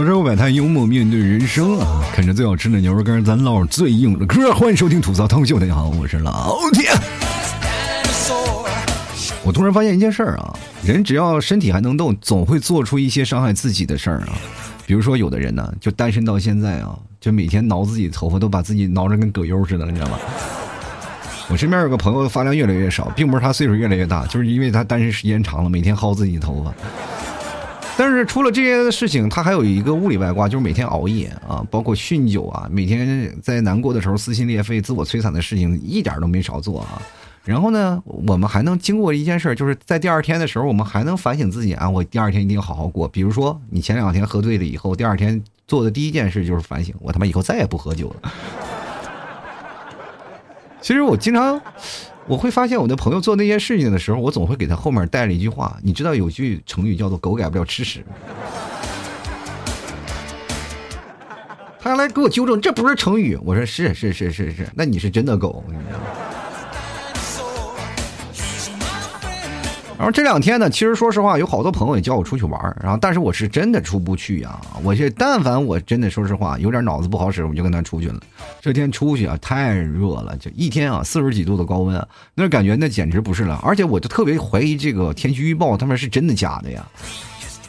很多时候摆摊幽默面对人生啊，啃着最好吃的牛肉干，咱唠最硬的嗑。欢迎收听吐槽汤秀，大家好，我是老铁。我突然发现一件事儿啊，人只要身体还能动，总会做出一些伤害自己的事儿啊。比如说，有的人呢，就单身到现在啊，就每天挠自己头发，都把自己挠着跟葛优似的了，你知道吗？我身边有个朋友发量越来越少，并不是他岁数越来越大，就是因为他单身时间长了，每天薅自己头发。但是除了这些事情，他还有一个物理外挂，就是每天熬夜啊，包括酗酒啊，每天在难过的时候撕心裂肺、自我摧残的事情一点都没少做啊。然后呢，我们还能经过一件事，就是在第二天的时候，我们还能反省自己啊，我第二天一定要好好过。比如说，你前两天喝醉了以后，第二天做的第一件事就是反省，我他妈以后再也不喝酒了。其实我经常。我会发现我的朋友做那些事情的时候，我总会给他后面带了一句话。你知道有句成语叫做“狗改不了吃屎”，他来给我纠正，这不是成语。我说是是是是是，那你是真的狗，你知道吗？然后这两天呢，其实说实话，有好多朋友也叫我出去玩儿然后但是我是真的出不去呀。我这但凡我真的说实话，有点脑子不好使，我就跟他出去了。这天出去啊，太热了，就一天啊，四十几度的高温，那感觉那简直不是了。而且我就特别怀疑这个天气预报，他们是真的假的呀？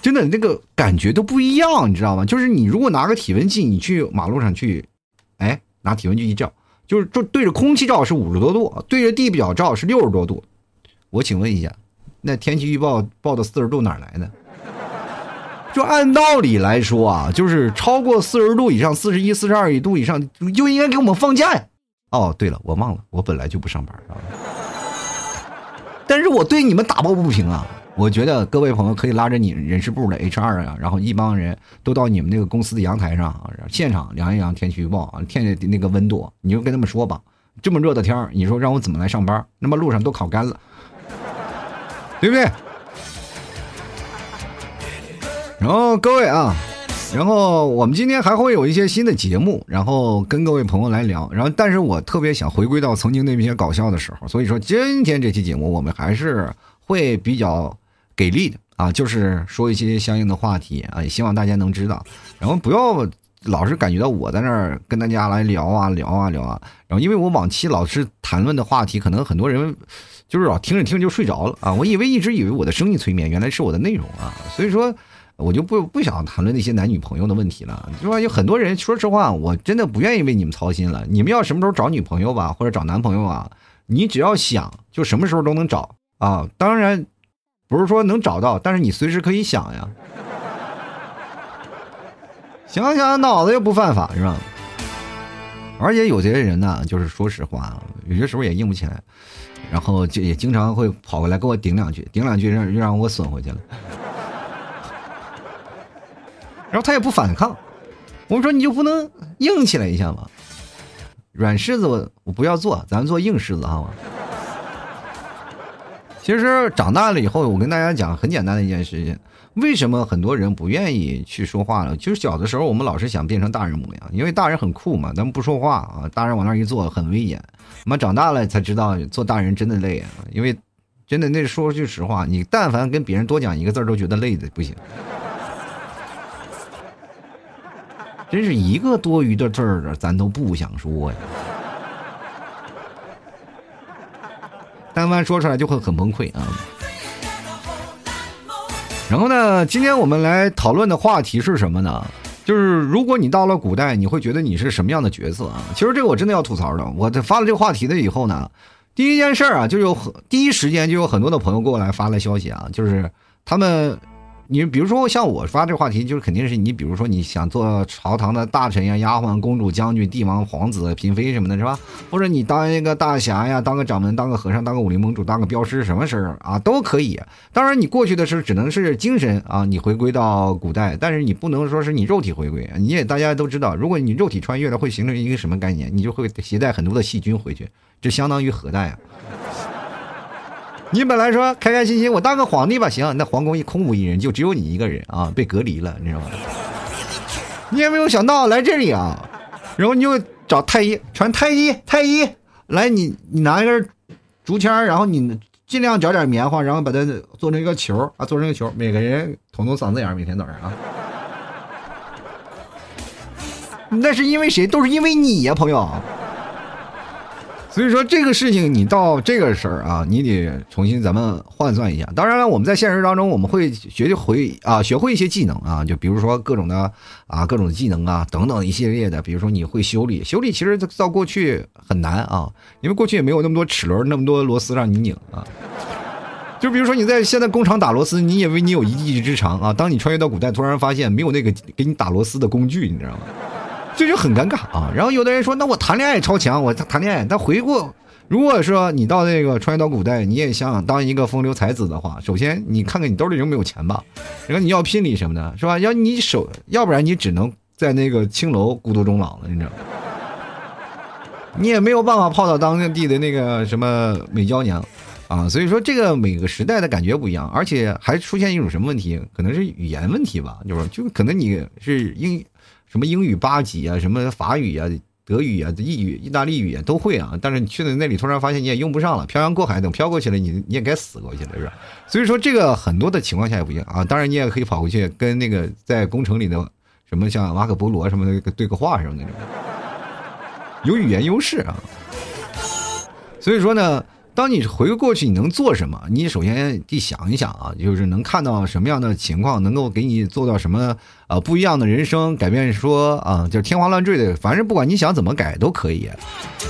真的那个感觉都不一样，你知道吗？就是你如果拿个体温计，你去马路上去，哎，拿体温计一照，就是就对着空气照是五十多度，对着地表照是六十多度。我请问一下。那天气预报报的四十度哪来的？就按道理来说啊，就是超过四十度以上，四十一、四十二度以上就应该给我们放假呀。哦，对了，我忘了，我本来就不上班啊。但是我对你们打抱不平啊！我觉得各位朋友可以拉着你人事部的 HR 啊，然后一帮人都到你们那个公司的阳台上，现场量一量天气预报啊，天那个温度，你就跟他们说吧。这么热的天你说让我怎么来上班？那么路上都烤干了。对不对？然后各位啊，然后我们今天还会有一些新的节目，然后跟各位朋友来聊。然后，但是我特别想回归到曾经那些搞笑的时候，所以说今天这期节目我们还是会比较给力的啊，就是说一些相应的话题啊，也希望大家能知道。然后不要老是感觉到我在那儿跟大家来聊啊聊啊聊啊。然后，因为我往期老是谈论的话题，可能很多人。就是啊，听着听着就睡着了啊！我以为一直以为我的声音催眠，原来是我的内容啊！所以说，我就不不想谈论那些男女朋友的问题了。就说有很多人，说实话，我真的不愿意为你们操心了。你们要什么时候找女朋友吧，或者找男朋友啊？你只要想，就什么时候都能找啊！当然，不是说能找到，但是你随时可以想呀。想想脑子又不犯法是吧？而且有些人呢，就是说实话，有些时候也硬不起来。然后就也经常会跑过来给我顶两句，顶两句让又让我损回去了。然后他也不反抗，我说你就不能硬起来一下吗？软柿子我我不要做，咱们做硬柿子好吗？其实长大了以后，我跟大家讲很简单的一件事情：为什么很多人不愿意去说话了？就是小的时候我们老是想变成大人模样，因为大人很酷嘛，咱们不说话啊，大人往那一坐很威严。妈长大了才知道做大人真的累啊！因为真的那说句实话，你但凡跟别人多讲一个字都觉得累的不行，真是一个多余的字儿咱都不想说呀。单方说出来就会很崩溃啊。然后呢，今天我们来讨论的话题是什么呢？就是如果你到了古代，你会觉得你是什么样的角色啊？其实这个我真的要吐槽的。我这发了这个话题的以后呢，第一件事啊，就有第一时间就有很多的朋友给我来发了消息啊，就是他们。你比如说像我发这个话题，就是肯定是你，比如说你想做朝堂的大臣呀、丫鬟、公主、将军、帝王、皇子、嫔妃什么的，是吧？或者你当一个大侠呀，当个掌门、当个和尚、当个武林盟主、当个镖师，什么事儿啊都可以。当然，你过去的是只能是精神啊，你回归到古代，但是你不能说是你肉体回归。你也大家都知道，如果你肉体穿越了，会形成一个什么概念？你就会携带很多的细菌回去，这相当于核弹呀。你本来说开开心心，我当个皇帝吧，行，那皇宫一空无一人，就只有你一个人啊，被隔离了，你知道吗？你也没有想到来这里啊，然后你就找太医传太医，太医来，你你拿一根竹签，然后你尽量找点棉花，然后把它做成一个球啊，做成一个球，每个人捅捅嗓子眼，每天早上啊，那是因为谁？都是因为你呀，朋友。所以说这个事情，你到这个事儿啊，你得重新咱们换算一下。当然了，我们在现实当中，我们会学习会啊，学会一些技能啊，就比如说各种的啊，各种技能啊等等一系列的。比如说你会修理，修理其实到过去很难啊，因为过去也没有那么多齿轮，那么多螺丝让你拧啊。就比如说你在现在工厂打螺丝，你以为你有一技之长啊，当你穿越到古代，突然发现没有那个给你打螺丝的工具，你知道吗？这就很尴尬啊！然后有的人说：“那我谈恋爱超强，我谈恋爱。”但回过，如果说你到那个穿越到古代，你也想当一个风流才子的话，首先你看看你兜里有没有钱吧。然后你要聘礼什么的，是吧？要你手，要不然你只能在那个青楼孤独终老了，你知道吗？你也没有办法泡到当地的那个什么美娇娘啊。所以说，这个每个时代的感觉不一样，而且还出现一种什么问题？可能是语言问题吧，就是就可能你是英。什么英语八级啊，什么法语啊、德语啊、意语、意大利语啊都会啊，但是你去了那里，突然发现你也用不上了。漂洋过海，等飘过去了，你你也该死过去了，是吧？所以说这个很多的情况下也不行啊。当然你也可以跑回去跟那个在工程里的什么像马可波罗什么的对个话什么那种，有语言优势啊。所以说呢。当你回过去，你能做什么？你首先得想一想啊，就是能看到什么样的情况，能够给你做到什么呃不一样的人生改变？说啊，就天花乱坠的，反正不管你想怎么改都可以。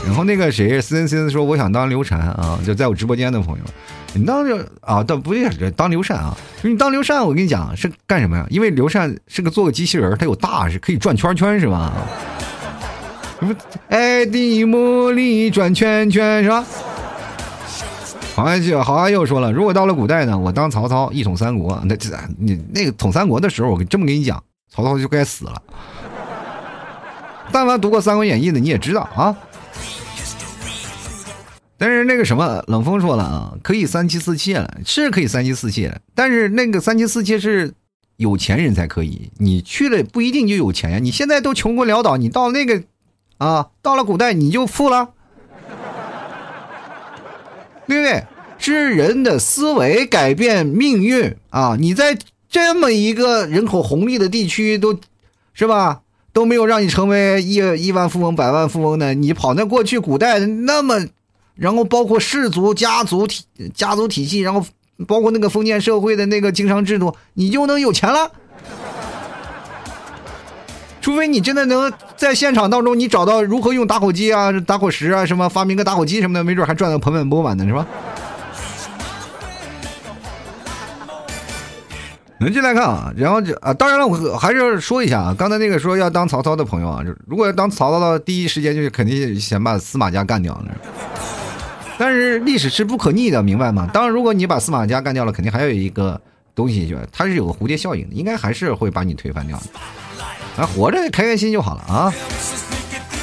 然后那个谁，森森说我想当刘禅啊，就在我直播间的朋友，你当就啊，倒不是当刘禅啊，你当刘禅，我跟你讲是干什么呀？因为刘禅是个做个机器人，他有大是可以转圈圈是吧？什么爱的魔力转圈圈是吧？好汉就好汉又说了，如果到了古代呢，我当曹操一统三国。那这你那个统三国的时候，我这么跟你讲，曹操就该死了。但凡读过《三国演义》的你也知道啊。但是那个什么冷风说了啊，可以三妻四妾了，是可以三妻四妾了，但是那个三妻四妾是有钱人才可以，你去了不一定就有钱呀。你现在都穷困潦倒，你到那个啊，到了古代你就富了。对不对？是人的思维改变命运啊！你在这么一个人口红利的地区，都是吧？都没有让你成为亿亿万富翁、百万富翁的，你跑那过去古代那么，然后包括氏族、家族体、家族体系，然后包括那个封建社会的那个经商制度，你就能有钱了。除非你真的能在现场当中，你找到如何用打火机啊、打火石啊，什么发明个打火机什么的，没准还赚得盆满钵满的，是吧？我们进来看啊，然后就啊，当然了，我还是说一下啊，刚才那个说要当曹操的朋友啊，就如果要当曹操的第一时间，就是肯定先把司马家干掉了。但是历史是不可逆的，明白吗？当然，如果你把司马家干掉了，肯定还有一个东西，就是它是有个蝴蝶效应的，应该还是会把你推翻掉的。啊，活着开开心就好了啊！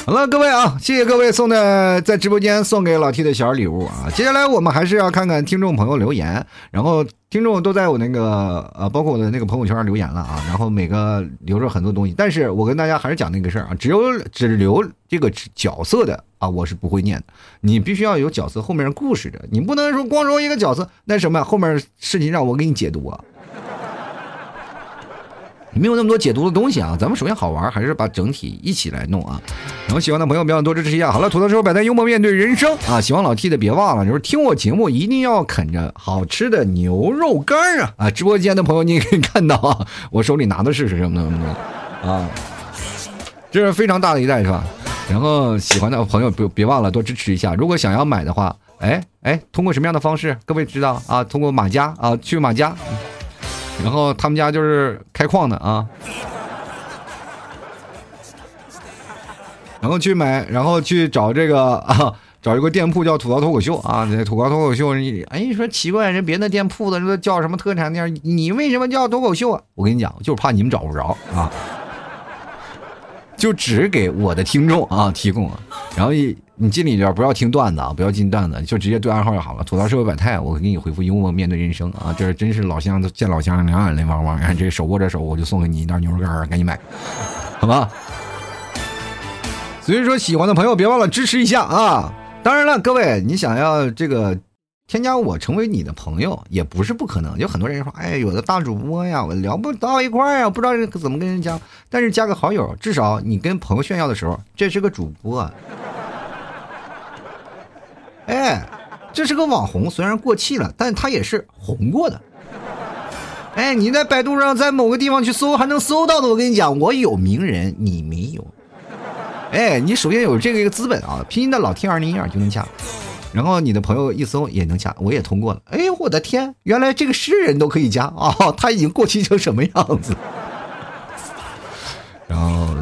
好了，各位啊，谢谢各位送的在直播间送给老 T 的小礼物啊！接下来我们还是要看看听众朋友留言，然后听众都在我那个呃，包括我的那个朋友圈上留言了啊，然后每个留着很多东西，但是我跟大家还是讲那个事儿啊，只有只留这个角色的啊，我是不会念的，你必须要有角色后面故事的，你不能说光说一个角色，那什么后面事情让我给你解读啊。没有那么多解读的东西啊，咱们首先好玩，还是把整体一起来弄啊。然后喜欢的朋友别忘多支持一下。好了，吐槽之后摆摊幽默面对人生啊。喜欢老 T 的别忘了，就是听我节目一定要啃着好吃的牛肉干啊啊！直播间的朋友你也可以看到啊，我手里拿的是是什么东西啊？这是非常大的一袋是吧？然后喜欢的朋友别别忘了多支持一下。如果想要买的话，哎哎，通过什么样的方式？各位知道啊？通过马家啊，去马家。然后他们家就是开矿的啊，然后去买，然后去找这个啊，找一个店铺叫土高脱口秀啊，这土高脱口秀，哎，你说奇怪，人别的店铺的说叫什么特产店，你为什么叫脱口秀啊？我跟你讲，就是怕你们找不着啊。就只给我的听众啊提供，然后一你进里边不要听段子啊，不要进段子，就直接对暗号就好了。吐槽社会百态，我给你回复幽默面对人生啊，这真是老乡见老乡，两眼泪汪汪。看这手握着手，我就送给你一袋牛肉干，赶紧买，好吧？所以说喜欢的朋友别忘了支持一下啊！当然了，各位你想要这个添加我成为你的朋友也不是不可能。有很多人说，哎，有的大主播呀，我聊不到一块儿呀，不知道怎么跟人加。但是加个好友，至少你跟朋友炫耀的时候，这是个主播。哎，这是个网红，虽然过气了，但他也是红过的。哎，你在百度上，在某个地方去搜，还能搜到的。我跟你讲，我有名人，你没有。哎，你首先有这个一个资本啊，拼音的老 T 二零一二就能加，然后你的朋友一搜也能加，我也通过了。哎，我的天，原来这个诗人都可以加啊！他已经过气成什么样子？然后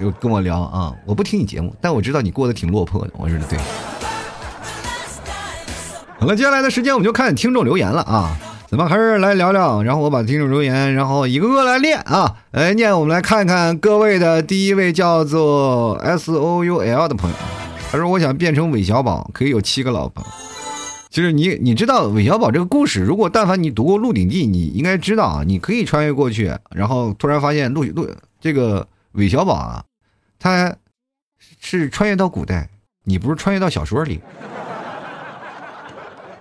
就跟我聊啊，我不听你节目，但我知道你过得挺落魄的。我说的对。好了，接下来的时间我们就看听众留言了啊。咱们还是来聊聊，然后我把听众留言，然后一个个来念啊，来念。我们来看看各位的第一位叫做 S O U L 的朋友，他说：“我想变成韦小宝，可以有七个老婆。”其实你你知道韦小宝这个故事，如果但凡你读过《鹿鼎记》，你应该知道啊，你可以穿越过去，然后突然发现鹿鹿这个韦小宝啊，他是穿越到古代，你不是穿越到小说里。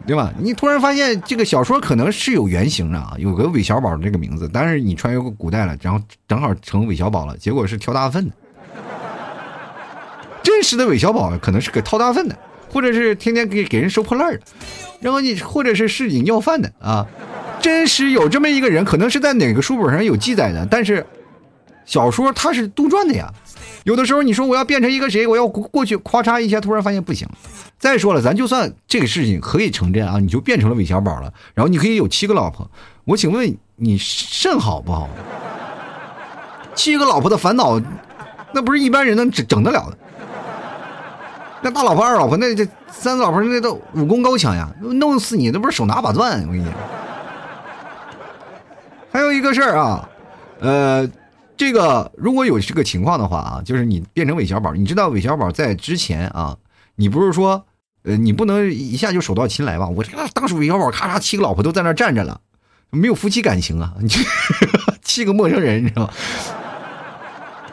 对吧？你突然发现这个小说可能是有原型的啊，有个韦小宝这个名字，但是你穿越过古代了，然后正好成韦小宝了，结果是挑大粪的。真实的韦小宝可能是给掏大粪的，或者是天天给给人收破烂的，然后你或者是市井要饭的啊。真实有这么一个人，可能是在哪个书本上有记载的，但是小说它是杜撰的呀。有的时候你说我要变成一个谁，我要过去咔嚓一下，突然发现不行。再说了，咱就算这个事情可以成真啊，你就变成了韦小宝了，然后你可以有七个老婆。我请问你肾好不好？七个老婆的烦恼，那不是一般人能整整得了的。那大老婆、二老婆，那这三老婆那都武功高强呀，弄死你那不是手拿把钻？我跟你讲。还有一个事儿啊，呃。这个如果有这个情况的话啊，就是你变成韦小宝，你知道韦小宝在之前啊，你不是说，呃，你不能一下就手到擒来吧？我这个当时韦小宝咔嚓七个老婆都在那站着了，没有夫妻感情啊，你 七个陌生人，你知道吗？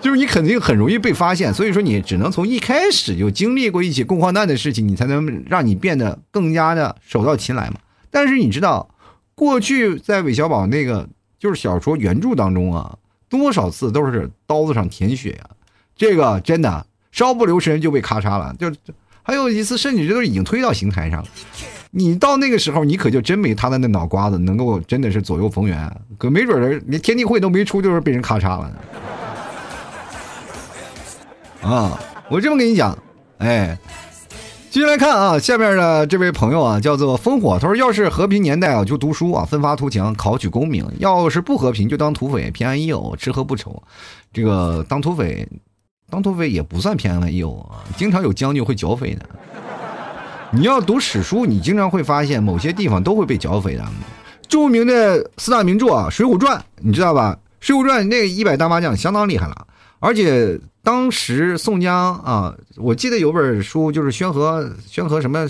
就是你肯定很容易被发现，所以说你只能从一开始就经历过一起共患难的事情，你才能让你变得更加的手到擒来嘛。但是你知道，过去在韦小宝那个就是小说原著当中啊。多少次都是刀子上舔血呀！这个真的稍不留神就被咔嚓了。就还有一次，甚至这都已经推到刑台上了。你到那个时候，你可就真没他的那脑瓜子能够真的是左右逢源，可没准儿连天地会都没出，就是被人咔嚓了。啊，我这么跟你讲，哎。继续来看啊，下面的这位朋友啊，叫做烽火。他说：“要是和平年代啊，就读书啊，奋发图强，考取功名；要是不和平，就当土匪，平安一偶，吃喝不愁。这个当土匪，当土匪也不算平安一偶啊，经常有将军会剿匪的。你要读史书，你经常会发现某些地方都会被剿匪的。著名的四大名著啊，《水浒传》，你知道吧？《水浒传》那一百单八将相当厉害了，而且。”当时宋江啊，我记得有本书，就是宣和宣和什么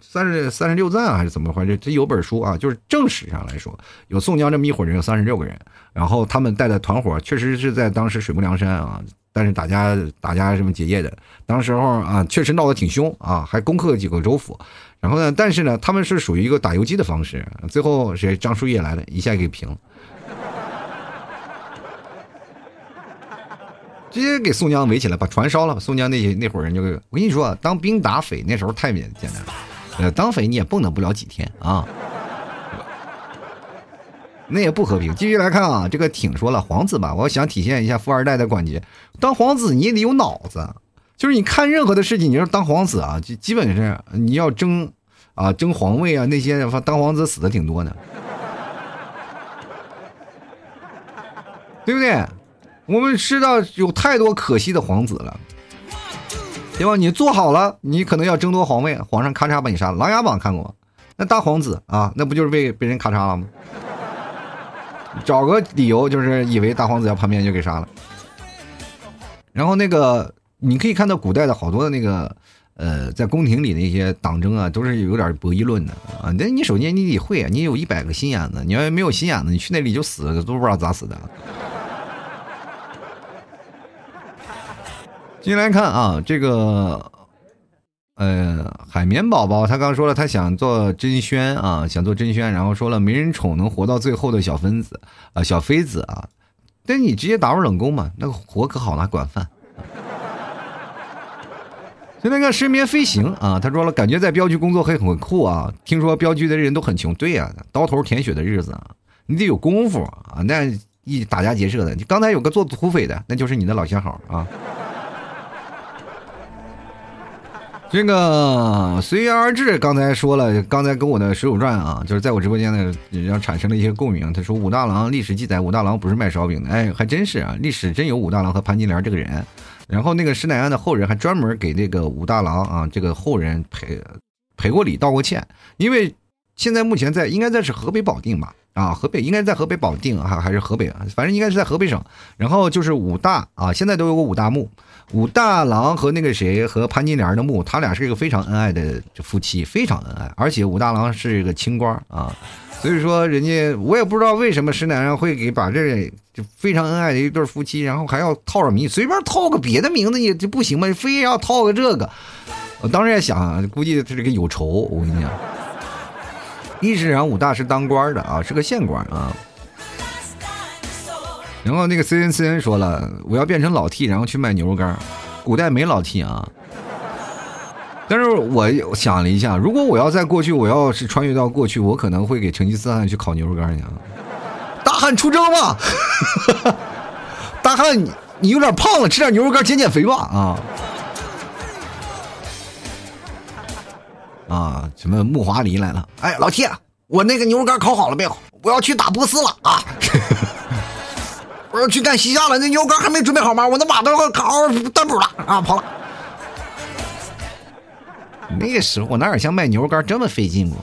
三十三十六赞还是怎么回事？这有本书啊，就是正史上来说，有宋江这么一伙人，有三十六个人，然后他们带的团伙确实是在当时水泊梁山啊，但是打架打架什么结业的，当时候啊确实闹得挺凶啊，还攻克了几个州府，然后呢，但是呢，他们是属于一个打游击的方式，最后谁张叔夜来了一下给平了。直接给宋江围起来，把船烧了。宋江那些那伙人就，我跟你说，当兵打匪那时候太简简单了。呃，当匪你也蹦跶不了几天啊，那也不和平。继续来看啊，这个挺说了，皇子吧，我想体现一下富二代的感觉。当皇子你也得有脑子，就是你看任何的事情，你要当皇子啊，就基本是你要争啊争皇位啊，那些当皇子死的挺多的，对不对？我们知道有太多可惜的皇子了，对吧？你做好了，你可能要争夺皇位，皇上咔嚓把你杀了。《琅琊榜》看过，那大皇子啊，那不就是被被人咔嚓了吗？找个理由就是以为大皇子要叛变就给杀了。然后那个你可以看到古代的好多的那个呃，在宫廷里的一些党争啊，都是有点博弈论的啊。那你首先你得会啊，你有一百个心眼子，你要没有心眼子，你去那里就死了，都不知道咋死的。进来看啊，这个，呃，海绵宝宝他刚说了，他想做真轩啊，想做真轩，然后说了没人宠能活到最后的小分子啊，小妃子啊，那你直接打入冷宫嘛，那个活可好拿管饭。就那个失眠飞行啊，他说了，感觉在镖局工作会很酷啊。听说镖局的人都很穷，对呀，刀头舔血的日子啊，你得有功夫啊。那一打家劫舍的，你刚才有个做土匪的，那就是你的老相好啊。这个随缘而至，刚才说了，刚才跟我的《水浒传》啊，就是在我直播间呢，然后产生了一些共鸣。他说武大郎历史记载，武大郎不是卖烧饼的，哎，还真是啊，历史真有武大郎和潘金莲这个人。然后那个施耐庵的后人还专门给那个武大郎啊这个后人赔赔过礼道过歉，因为现在目前在应该在是河北保定吧啊河北应该在河北保定啊还是河北啊反正应该是在河北省。然后就是武大啊现在都有个武大墓，武大郎和那个谁和潘金莲的墓，他俩是一个非常恩爱的夫妻，非常恩爱，而且武大郎是一个清官啊。所以说，人家我也不知道为什么石乃安会给把这就非常恩爱的一对夫妻，然后还要套上名，随便套个别的名字也就不行吗？非要套个这个，我当时也想，估计他这个有仇。我跟你讲，历史上武大是当官的啊，是个县官啊。然后那个 C N C N 说了，我要变成老 T，然后去卖牛肉干。古代没老 T 啊。但是我想了一下，如果我要在过去，我要是穿越到过去，我可能会给成吉思汗去烤牛肉干去啊！大汉出征吧！大汉，你你有点胖了，吃点牛肉干减减肥吧啊！啊，什么木华黎来了？哎，老铁，我那个牛肉干烤好了没有？我要去打波斯了啊！我要去干西夏了，那牛肉干还没准备好吗？我那马都要烤单补了啊，跑了。那个时候我哪有像卖牛肉干这么费劲过？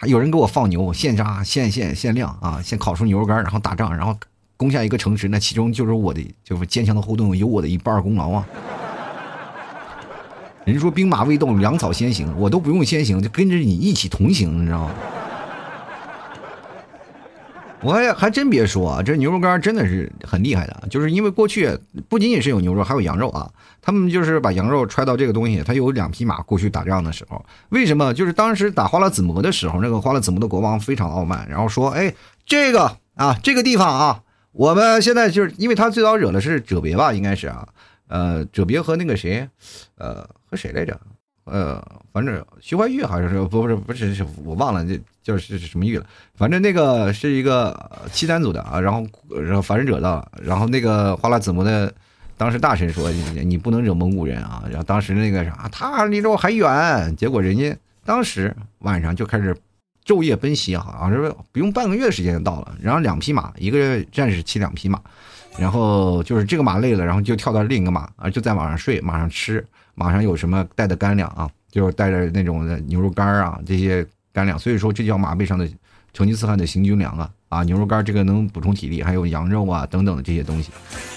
还有人给我放牛，现杀现现现晾啊，先烤出牛肉干，然后打仗，然后攻下一个城池，那其中就是我的，就是坚强的后盾，有我的一半功劳啊！人说兵马未动，粮草先行，我都不用先行，就跟着你一起同行，你知道吗？我还还真别说啊，这牛肉干真的是很厉害的，就是因为过去不仅仅是有牛肉，还有羊肉啊。他们就是把羊肉揣到这个东西，他有两匹马过去打仗的时候，为什么？就是当时打花剌子模的时候，那个花剌子模的国王非常傲慢，然后说：“哎，这个啊，这个地方啊，我们现在就是因为他最早惹的是哲别吧，应该是啊，呃，哲别和那个谁，呃，和谁来着？呃，反正徐怀钰好像是不不是不是我忘了这叫是什么玉了，反正那个是一个契丹族的啊，然后然后反人者的，然后那个花剌子模的。”当时大臣说：“你不能惹蒙古人啊！”然后当时那个啥，他离着我还远。结果人家当时晚上就开始昼夜奔袭，好像是不用半个月的时间就到了。然后两匹马，一个战士骑两匹马，然后就是这个马累了，然后就跳到另一个马啊，就在马上睡，马上吃，马上有什么带的干粮啊，就是带着那种的牛肉干啊这些干粮。所以说这叫马背上的成吉思汗的行军粮啊。啊，牛肉干这个能补充体力，还有羊肉啊等等的这些东西，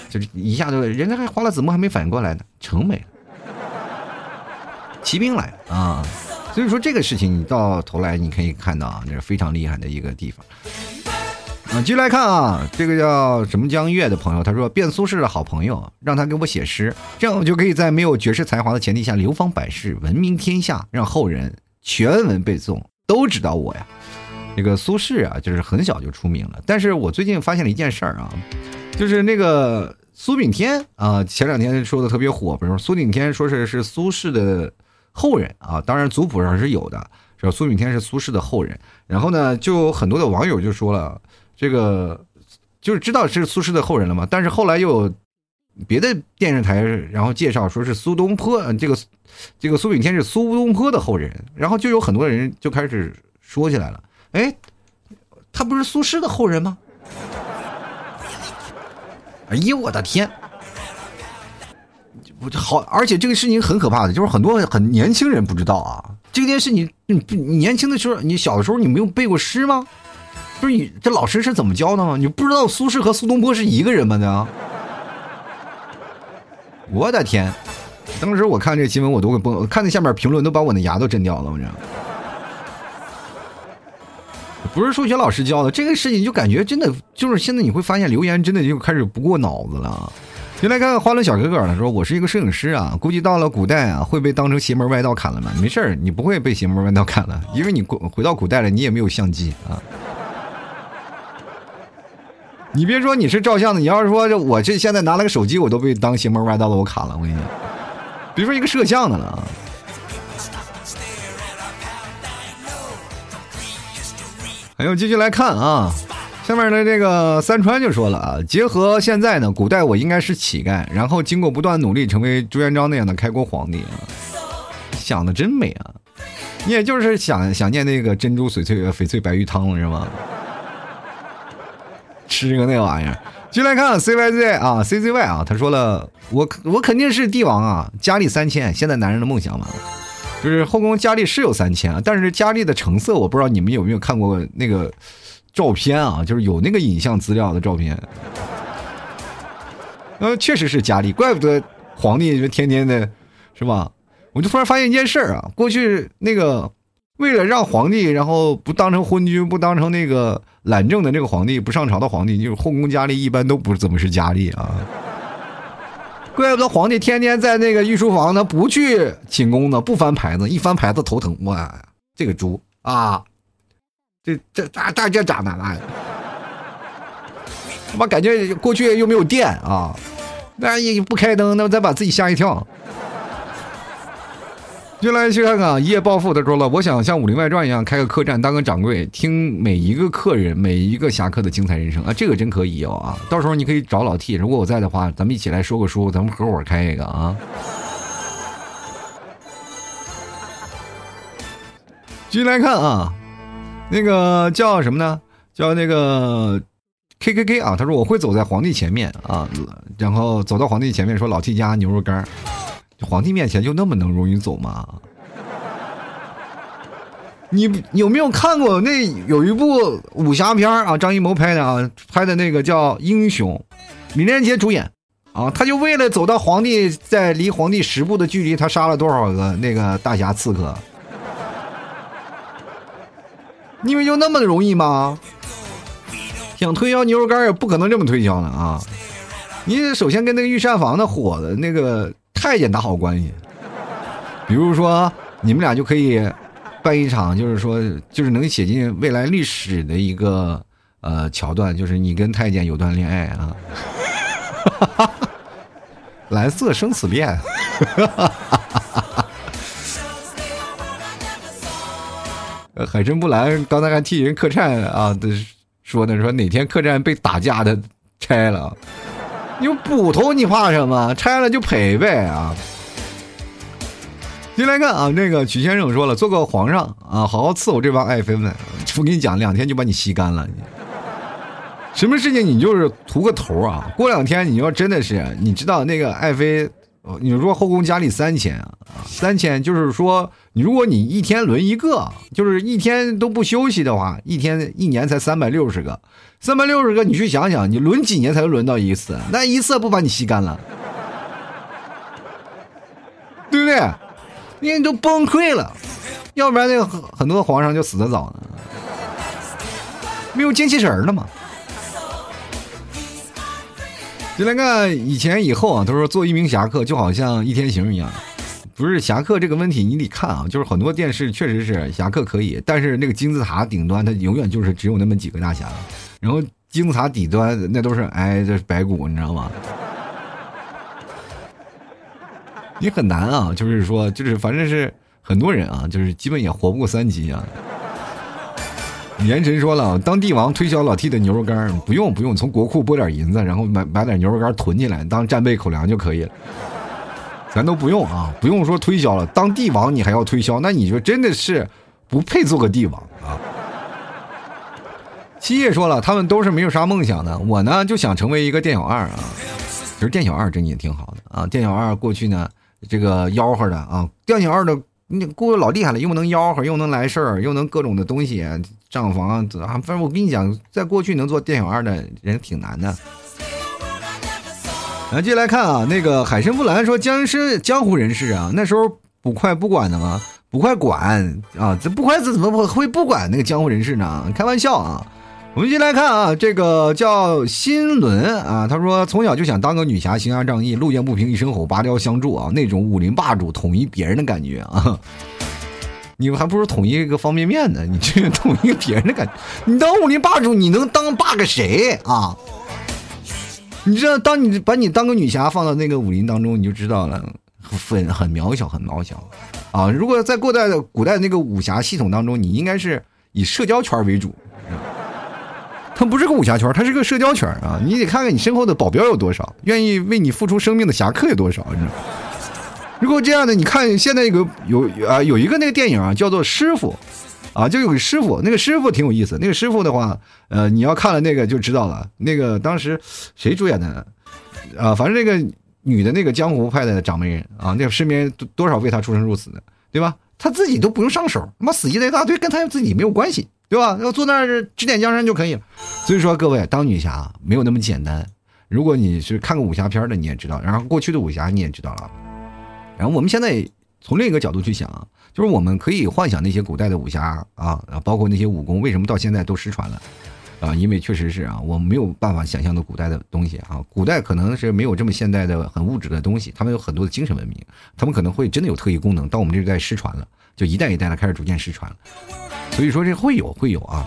就是一下子，人家还花了子木还没反应过来呢，城没了，骑兵来了啊！所以说这个事情，你到头来你可以看到啊，那是非常厉害的一个地方。啊，继续来看啊，这个叫什么江月的朋友，他说变苏轼的好朋友，让他给我写诗，这样我就可以在没有绝世才华的前提下流芳百世，闻名天下，让后人全文背诵，都知道我呀。这个苏轼啊，就是很小就出名了。但是我最近发现了一件事儿啊，就是那个苏炳添啊，前两天说的特别火，比如苏炳添说是是苏轼的后人啊，当然族谱上是有的，说苏炳添是苏轼的后人。然后呢，就很多的网友就说了，这个就是知道是苏轼的后人了嘛。但是后来又有别的电视台然后介绍说是苏东坡，这个这个苏炳添是苏东坡的后人，然后就有很多人就开始说起来了。哎，他不是苏轼的后人吗？哎呀，我的天！我好，而且这个事情很可怕的，就是很多很年轻人不知道啊。这件事你你你年轻的时候，你小的时候你没有背过诗吗？不是你这老师是怎么教的吗？你不知道苏轼和苏东坡是一个人吗？呢？我的天！当时我看这新闻，我都会崩，看那下面评论都把我的牙都震掉了，我这。不是数学老师教的这个事情，就感觉真的就是现在你会发现留言真的就开始不过脑子了。先来看看欢乐小哥哥了，说我是一个摄影师啊，估计到了古代啊会被当成邪门歪道砍了吗？没事儿，你不会被邪门歪道砍了，因为你回回到古代了，你也没有相机啊。你别说你是照相的，你要是说这我这现在拿了个手机，我都被当邪门歪道的我砍了，我跟你讲，别说一个摄像的了啊。还有继续来看啊，下面的这个三川就说了啊，结合现在呢，古代我应该是乞丐，然后经过不断努力，成为朱元璋那样的开国皇帝啊，想的真美啊！你也就是想想念那个珍珠翡翠翡翠白玉汤了是吗？吃个那玩意儿。进来看 C Y Z 啊，C Z Y 啊，他说了，我我肯定是帝王啊，佳丽三千，现在男人的梦想嘛。就是后宫佳丽是有三千啊，但是佳丽的成色我不知道你们有没有看过那个照片啊？就是有那个影像资料的照片，呃，确实是佳丽，怪不得皇帝就天天的，是吧？我就突然发现一件事儿啊，过去那个为了让皇帝然后不当成昏君，不当成那个懒政的这个皇帝，不上朝的皇帝，就是后宫佳丽一般都不怎么是佳丽啊。怪不得皇帝天天在那个御书房，他不去寝宫呢，不翻牌子，一翻牌子头疼。哇，这个猪啊，这这大大这长的啊，他妈感觉过去又没有电啊，那一不开灯，那再把自己吓一跳。就来去看看一夜暴富，他说了，我想像《武林外传》一样开个客栈，当个掌柜，听每一个客人、每一个侠客的精彩人生啊，这个真可以哦啊！到时候你可以找老 T，如果我在的话，咱们一起来说个书，咱们合伙开一个啊。继续来看啊，那个叫什么呢？叫那个 K K K 啊，他说我会走在皇帝前面啊，然后走到皇帝前面说老 T 家牛肉干。皇帝面前就那么能容易走吗？你有没有看过那有一部武侠片啊？张艺谋拍的啊，拍的那个叫《英雄》，李连杰主演啊。他就为了走到皇帝在离皇帝十步的距离，他杀了多少个那个大侠刺客？你以为就那么容易吗？想推销牛肉干也不可能这么推销的啊！你首先跟那个御膳房的火的那个。太监打好关系，比如说你们俩就可以办一场，就是说，就是能写进未来历史的一个呃桥段，就是你跟太监有段恋爱啊，蓝色生死恋，海参不蓝刚才还替人客栈啊说呢，说哪天客栈被打架的拆了。有捕头，你怕什么？拆了就赔呗啊！进来看啊，那个曲先生说了，做个皇上啊，好好伺候这帮爱妃们。我跟你讲，两天就把你吸干了。你什么事情你就是图个头啊？过两天你要真的是，你知道那个爱妃，你说后宫佳丽三千啊，三千就是说，如果你一天轮一个，就是一天都不休息的话，一天一年才三百六十个。三百六十个，你去想想，你轮几年才能轮到一次？那一次不把你吸干了，对不对？你都崩溃了，要不然那个很多皇上就死的早呢，没有精气神了嘛。就那个以前以后啊，他说做一名侠客就好像一天行一样，不是侠客这个问题你得看啊，就是很多电视确实是侠客可以，但是那个金字塔顶端它永远就是只有那么几个大侠。然后金字塔底端那都是哎，这白骨，你知道吗？你很难啊，就是说，就是反正是很多人啊，就是基本也活不过三级啊。言神说了，当帝王推销老 T 的牛肉干，不用不用，从国库拨点银子，然后买买点牛肉干囤起来，当战备口粮就可以了。咱都不用啊，不用说推销了，当帝王你还要推销，那你就真的是不配做个帝王啊。七叶说了，他们都是没有啥梦想的。我呢，就想成为一个店小二啊。其实店小二真也挺好的啊。店小二过去呢，这个吆喝的啊，店小二的你过老厉害了，又能吆喝，又能来事儿，又能各种的东西，账房啊。反正我跟你讲，在过去能做店小二的人挺难的。来，接下来看啊，那个海参不蓝说，僵尸江湖人士啊，那时候捕快不管的吗？捕快管啊，这捕快怎怎么会不管那个江湖人士呢？开玩笑啊。我们先来看啊，这个叫新伦啊，他说从小就想当个女侠，行侠仗义，路见不平一声吼，拔刀相助啊，那种武林霸主统一别人的感觉啊。你们还不如统一一个方便面呢，你这统一别人的感觉。你当武林霸主，你能当霸个谁啊？你知道，当你把你当个女侠放到那个武林当中，你就知道了，很很渺小，很渺小啊。如果在古代的古代那个武侠系统当中，你应该是以社交圈为主。它不是个武侠圈，它是个社交圈啊！你得看看你身后的保镖有多少，愿意为你付出生命的侠客有多少，你知道。如果这样的，你看现在有个有啊有一个那个电影啊，叫做《师傅》，啊，就有个师傅，那个师傅挺有意思。那个师傅的话，呃，你要看了那个就知道了。那个当时谁主演的？啊，反正那个女的那个江湖派的掌门人啊，那身边多多少为他出生入死的，对吧？他自己都不用上手，他妈死一大堆，跟他自己没有关系，对吧？要坐那儿指点江山就可以了。所以说，各位当女侠没有那么简单。如果你是看过武侠片的，你也知道，然后过去的武侠你也知道了。然后我们现在从另一个角度去想，就是我们可以幻想那些古代的武侠啊，包括那些武功，为什么到现在都失传了？啊，因为确实是啊，我们没有办法想象的古代的东西啊。古代可能是没有这么现代的很物质的东西，他们有很多的精神文明，他们可能会真的有特异功能，到我们这一代失传了，就一代一代的开始逐渐失传了。所以说这会有会有啊。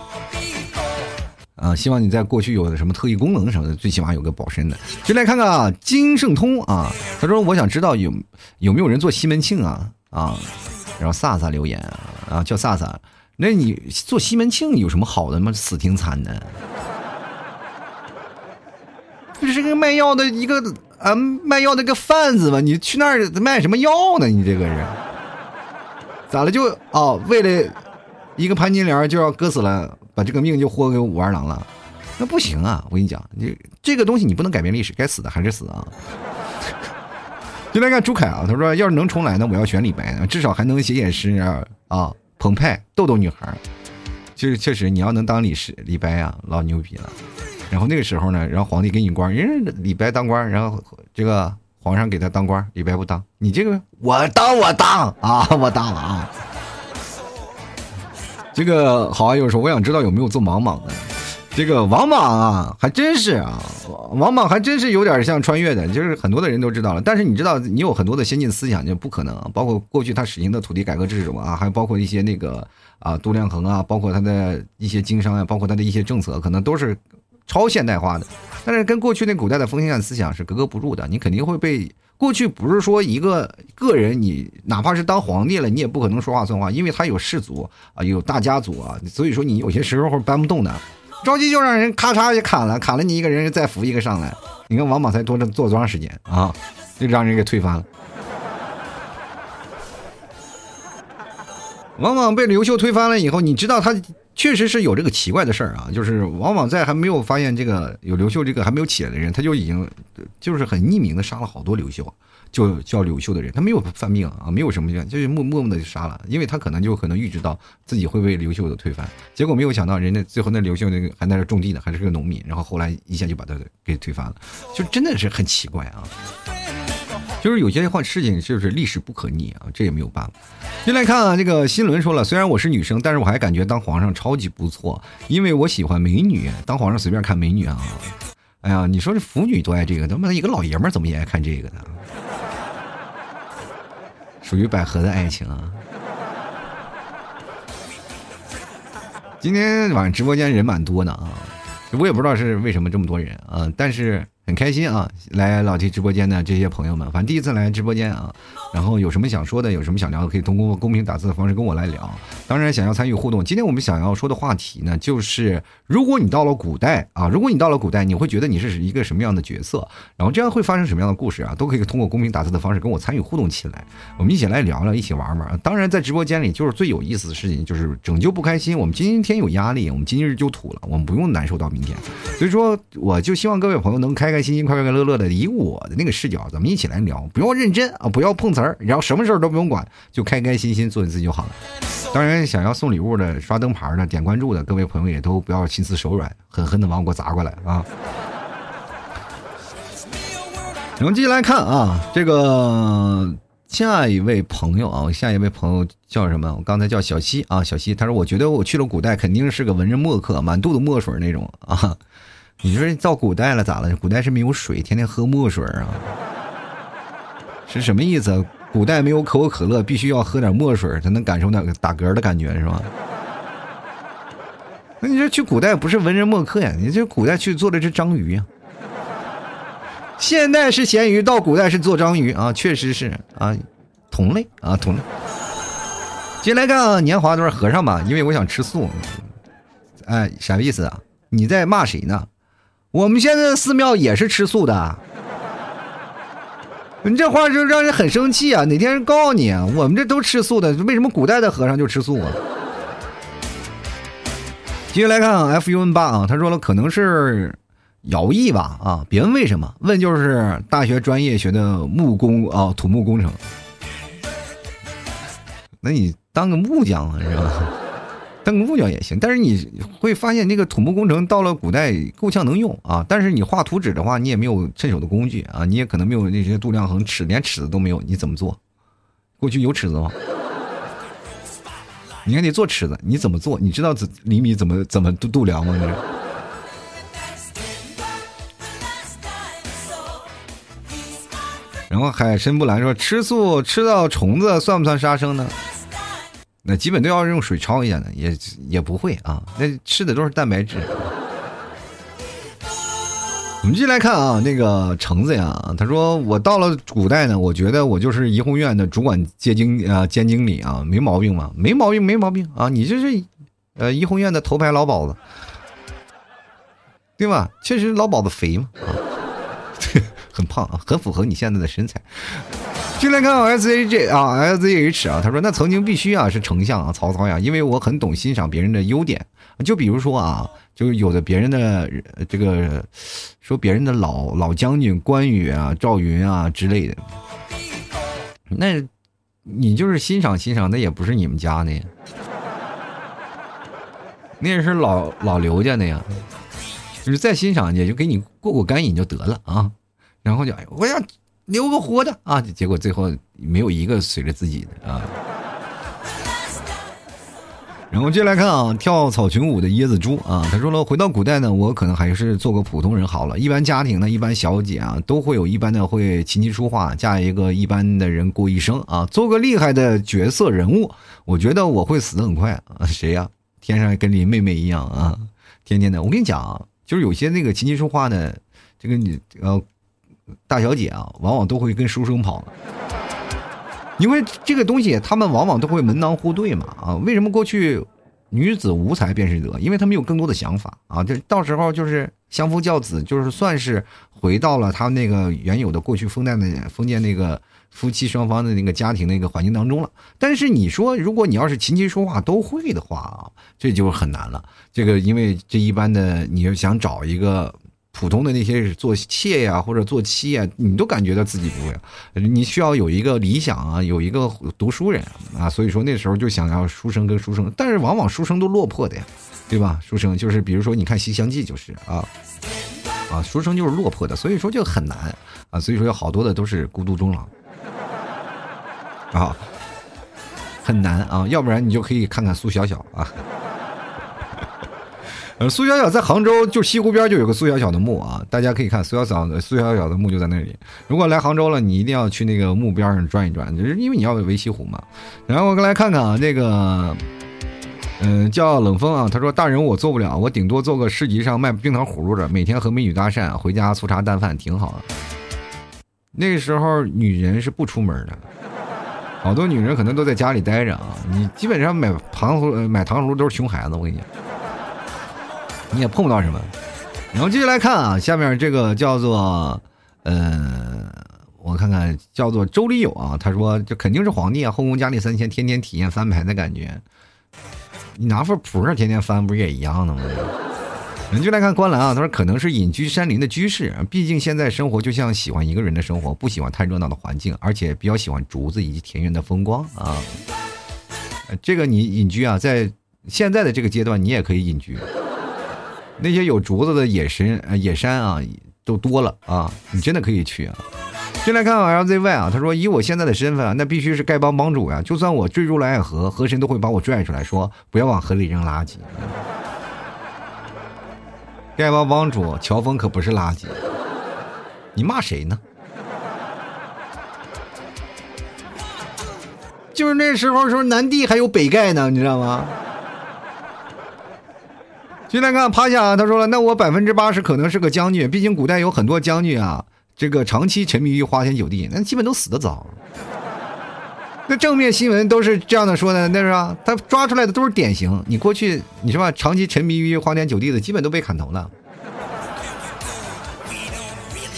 啊，希望你在过去有什么特异功能什么的，最起码有个保身的。就来看看啊，金圣通啊，他说我想知道有有没有人做西门庆啊啊，然后飒飒留言啊，叫飒飒，那你做西门庆有什么好的吗？死挺惨的，不是个卖药的一个啊卖药的个贩子吗？你去那儿卖什么药呢？你这个人咋了？就哦，为了一个潘金莲就要割死了。把这个命就豁给武二郎了，那不行啊！我跟你讲，你这个东西你不能改变历史，该死的还是死啊！就来看朱凯啊，他说要是能重来呢，我要选李白，至少还能写写诗啊啊，澎湃逗逗女孩。就是确实，你要能当李氏李白啊，老牛逼了。然后那个时候呢，然后皇帝给你官，人家李白当官，然后这个皇上给他当官，李白不当，你这个我当我当啊，我当了啊。这个好啊，有时候我想知道有没有做王莽的。这个王莽啊，还真是啊，王莽还真是有点像穿越的，就是很多的人都知道了。但是你知道，你有很多的先进思想就不可能，包括过去他实行的土地改革制度啊，还包括一些那个啊度量衡啊，包括他的一些经商啊，包括他的一些政策，可能都是超现代化的。但是跟过去那古代的封建思想是格格不入的，你肯定会被。过去不是说一个个人，你哪怕是当皇帝了，你也不可能说话算话，因为他有氏族啊，有大家族啊，所以说你有些时候会搬不动的，着急就让人咔嚓就砍了，砍了你一个人再扶一个上来。你看王莽才多了做多长时间啊，就让人给推翻了。王莽被刘秀推翻了以后，你知道他。确实是有这个奇怪的事儿啊，就是往往在还没有发现这个有刘秀这个还没有起来的人，他就已经就是很匿名的杀了好多刘秀，就叫刘秀的人，他没有犯病啊，没有什么就就是默默默的就杀了，因为他可能就可能预知到自己会被刘秀的推翻，结果没有想到人家最后那刘秀那个还在那种地呢，还是个农民，然后后来一下就把他给推翻了，就真的是很奇怪啊。就是有些话事情就是历史不可逆啊，这也没有办法。进来看啊，这个新伦说了，虽然我是女生，但是我还感觉当皇上超级不错，因为我喜欢美女。当皇上随便看美女啊，哎呀，你说这腐女多爱这个，他妈一个老爷们怎么也爱看这个呢？属于百合的爱情啊。今天晚上直播间人蛮多的啊，我也不知道是为什么这么多人啊，但是。很开心啊，来老 T 直播间的这些朋友们，反正第一次来直播间啊，然后有什么想说的，有什么想聊的，可以通过公屏打字的方式跟我来聊。当然，想要参与互动，今天我们想要说的话题呢，就是如果你到了古代啊，如果你到了古代，你会觉得你是一个什么样的角色？然后这样会发生什么样的故事啊？都可以通过公屏打字的方式跟我参与互动起来，我们一起来聊聊，一起玩玩。当然，在直播间里就是最有意思的事情，就是拯救不开心。我们今天有压力，我们今日就土了，我们不用难受到明天。所以说，我就希望各位朋友能开开心心、快快乐乐的，以我的那个视角，咱们一起来聊，不要认真啊，不要碰瓷儿，然后什么事儿都不用管，就开开心心做你自己就好了。当然，想要送礼物的、刷灯牌的、点关注的各位朋友，也都不要心慈手软，狠狠的往我砸过来啊！我们继续来看啊，这个下一位朋友啊，下一位朋友叫什么？我刚才叫小西啊，小西，他说：“我觉得我去了古代，肯定是个文人墨客，满肚子墨水那种啊。”你说到古代了咋了？古代是没有水，天天喝墨水啊？是什么意思？古代没有可口可乐，必须要喝点墨水才能感受那个打嗝的感觉是吧？那你说去古代不是文人墨客呀？你这古代去做的是章鱼呀？现代是咸鱼，到古代是做章鱼啊，确实是啊，同类啊，同类。接下来看啊，年华都是和尚吧，因为我想吃素。哎，啥意思啊？你在骂谁呢？我们现在的寺庙也是吃素的。你这话就让人很生气啊！哪天人告诉你，我们这都吃素的，为什么古代的和尚就吃素啊？接下来看 F U N 八啊，他说了，可能是。徭役吧，啊，别问为什么，问就是大学专业学的木工啊，土木工程。那你当个木匠啊，是吧？当个木匠也行，但是你会发现，这个土木工程到了古代够呛能用啊，但是你画图纸的话，你也没有趁手的工具啊，你也可能没有那些度量衡尺，连尺子都没有，你怎么做？过去有尺子吗？你还得做尺子，你怎么做？你知道怎厘米怎么怎么度度量吗？你？然后海参不蓝说：“吃素吃到虫子算不算杀生呢？那基本都要用水焯一下的，也也不会啊。那吃的都是蛋白质。”我们继续来看啊，那个橙子呀，他说：“我到了古代呢，我觉得我就是怡红院的主管接经啊兼经理啊，没毛病吗？没毛病，没毛病啊！你这是呃怡红院的头牌老鸨子，对吧？确实老鸨子肥嘛啊。”很胖啊，很符合你现在的身材。进来看 S A J 啊，S Z H 啊，他说那曾经必须啊是丞相啊，曹操呀，因为我很懂欣赏别人的优点。就比如说啊，就是有的别人的这个说别人的老老将军关羽啊、赵云啊之类的，那你就是欣赏欣赏，那也不是你们家的呀，那是老老刘家的呀，就是再欣赏也就给你过过干瘾就得了啊。然后就哎，我要留个活的啊！结果最后没有一个随着自己的啊。然后接下来看啊，跳草裙舞的椰子猪啊，他说了，回到古代呢，我可能还是做个普通人好了。一般家庭呢，一般小姐啊，都会有一般的会琴棋书画，嫁一个一般的人过一生啊，做个厉害的角色人物。我觉得我会死的很快啊！谁呀？天上跟林妹妹一样啊，天天的。我跟你讲啊，就是有些那个琴棋书画呢，这个你呃。大小姐啊，往往都会跟书生跑，因为这个东西，他们往往都会门当户对嘛啊。为什么过去女子无才便是德？因为他们有更多的想法啊。这到时候就是相夫教子，就是算是回到了他那个原有的过去封建的封建那个夫妻双方的那个家庭那个环境当中了。但是你说，如果你要是琴棋书画都会的话啊，这就很难了。这个因为这一般的，你要想找一个。普通的那些做妾呀，或者做妻呀，你都感觉到自己不会。你需要有一个理想啊，有一个读书人啊，所以说那时候就想要书生跟书生，但是往往书生都落魄的呀，对吧？书生就是比如说你看《西厢记》就是啊啊，书生就是落魄的，所以说就很难啊，所以说有好多的都是孤独终老啊，很难啊，要不然你就可以看看苏小小啊。苏小小在杭州，就西湖边就有个苏小小的墓啊，大家可以看苏小小的苏小小的墓就在那里。如果来杭州了，你一定要去那个墓边上转一转，就是因为你要围西湖嘛。然后我来看看啊，那个，嗯，叫冷风啊，他说大人我做不了，我顶多做个市集上卖冰糖葫芦的，每天和美女搭讪，回家粗茶淡饭挺好的。那个时候女人是不出门的，好多女人可能都在家里待着啊。你基本上买糖葫买糖葫芦都是熊孩子，我跟你讲。你也碰不到什么，然后接下来看啊，下面这个叫做，呃，我看看叫做周礼友啊，他说这肯定是皇帝啊，后宫佳丽三千，天天体验翻牌的感觉。你拿副扑克天天翻，不是也一样的吗？人就来看观澜啊，他说可能是隐居山林的居士，毕竟现在生活就像喜欢一个人的生活，不喜欢太热闹的环境，而且比较喜欢竹子以及田园的风光啊。这个你隐居啊，在现在的这个阶段，你也可以隐居。那些有竹子的野神野山啊，都多了啊，你真的可以去啊。进来看 LZY 啊，他说以我现在的身份啊，那必须是丐帮帮主呀，就算我坠入了爱河，河神都会把我拽出来，说不要往河里扔垃圾。丐帮帮主乔峰可不是垃圾，你骂谁呢？就是那时候说南帝还有北丐呢，你知道吗？进来看趴下，他说了，那我百分之八十可能是个将军，毕竟古代有很多将军啊，这个长期沉迷于花天酒地，那基本都死得早。那正面新闻都是这样的说的，那是吧？他抓出来的都是典型。你过去你是吧？长期沉迷于花天酒地的，基本都被砍头了。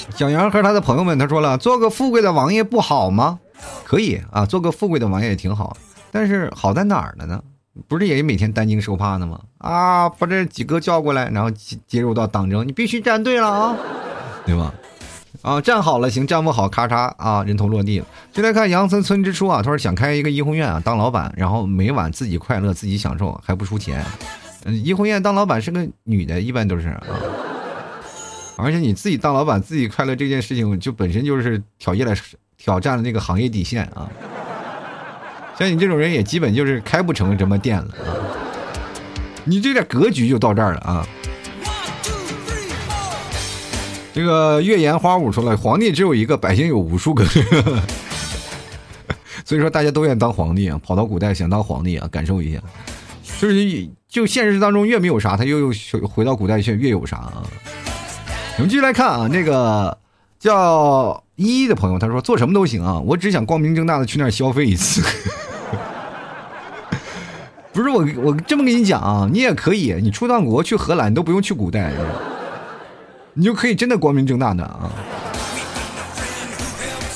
小杨和他的朋友们，他说了，做个富贵的王爷不好吗？可以啊，做个富贵的王爷也挺好，但是好在哪儿了呢？不是也每天担惊受怕的吗？啊，把这几个叫过来，然后接入到党争，你必须站队了啊，对吧？啊，站好了行，站不好咔嚓啊，人头落地了。就来看杨村村支书啊，他说想开一个怡红院啊，当老板，然后每晚自己快乐，自己享受，还不出钱。嗯，怡红院当老板是个女的，一般都是啊。而且你自己当老板，自己快乐这件事情，就本身就是挑战了挑战了那个行业底线啊。像你这种人，也基本就是开不成什么店了啊。你这点格局就到这儿了啊。这个月言花舞说了，皇帝只有一个，百姓有无数个，所以说大家都愿意当皇帝啊，跑到古代想当皇帝啊，感受一下，就是就现实当中越没有啥，他又又回到古代去越有啥啊。我们继续来看啊，那个叫依依的朋友，他说做什么都行啊，我只想光明正大的去那儿消费一次。不是我，我这么跟你讲啊，你也可以，你出趟国去荷兰，都不用去古代。你就可以真的光明正大的啊！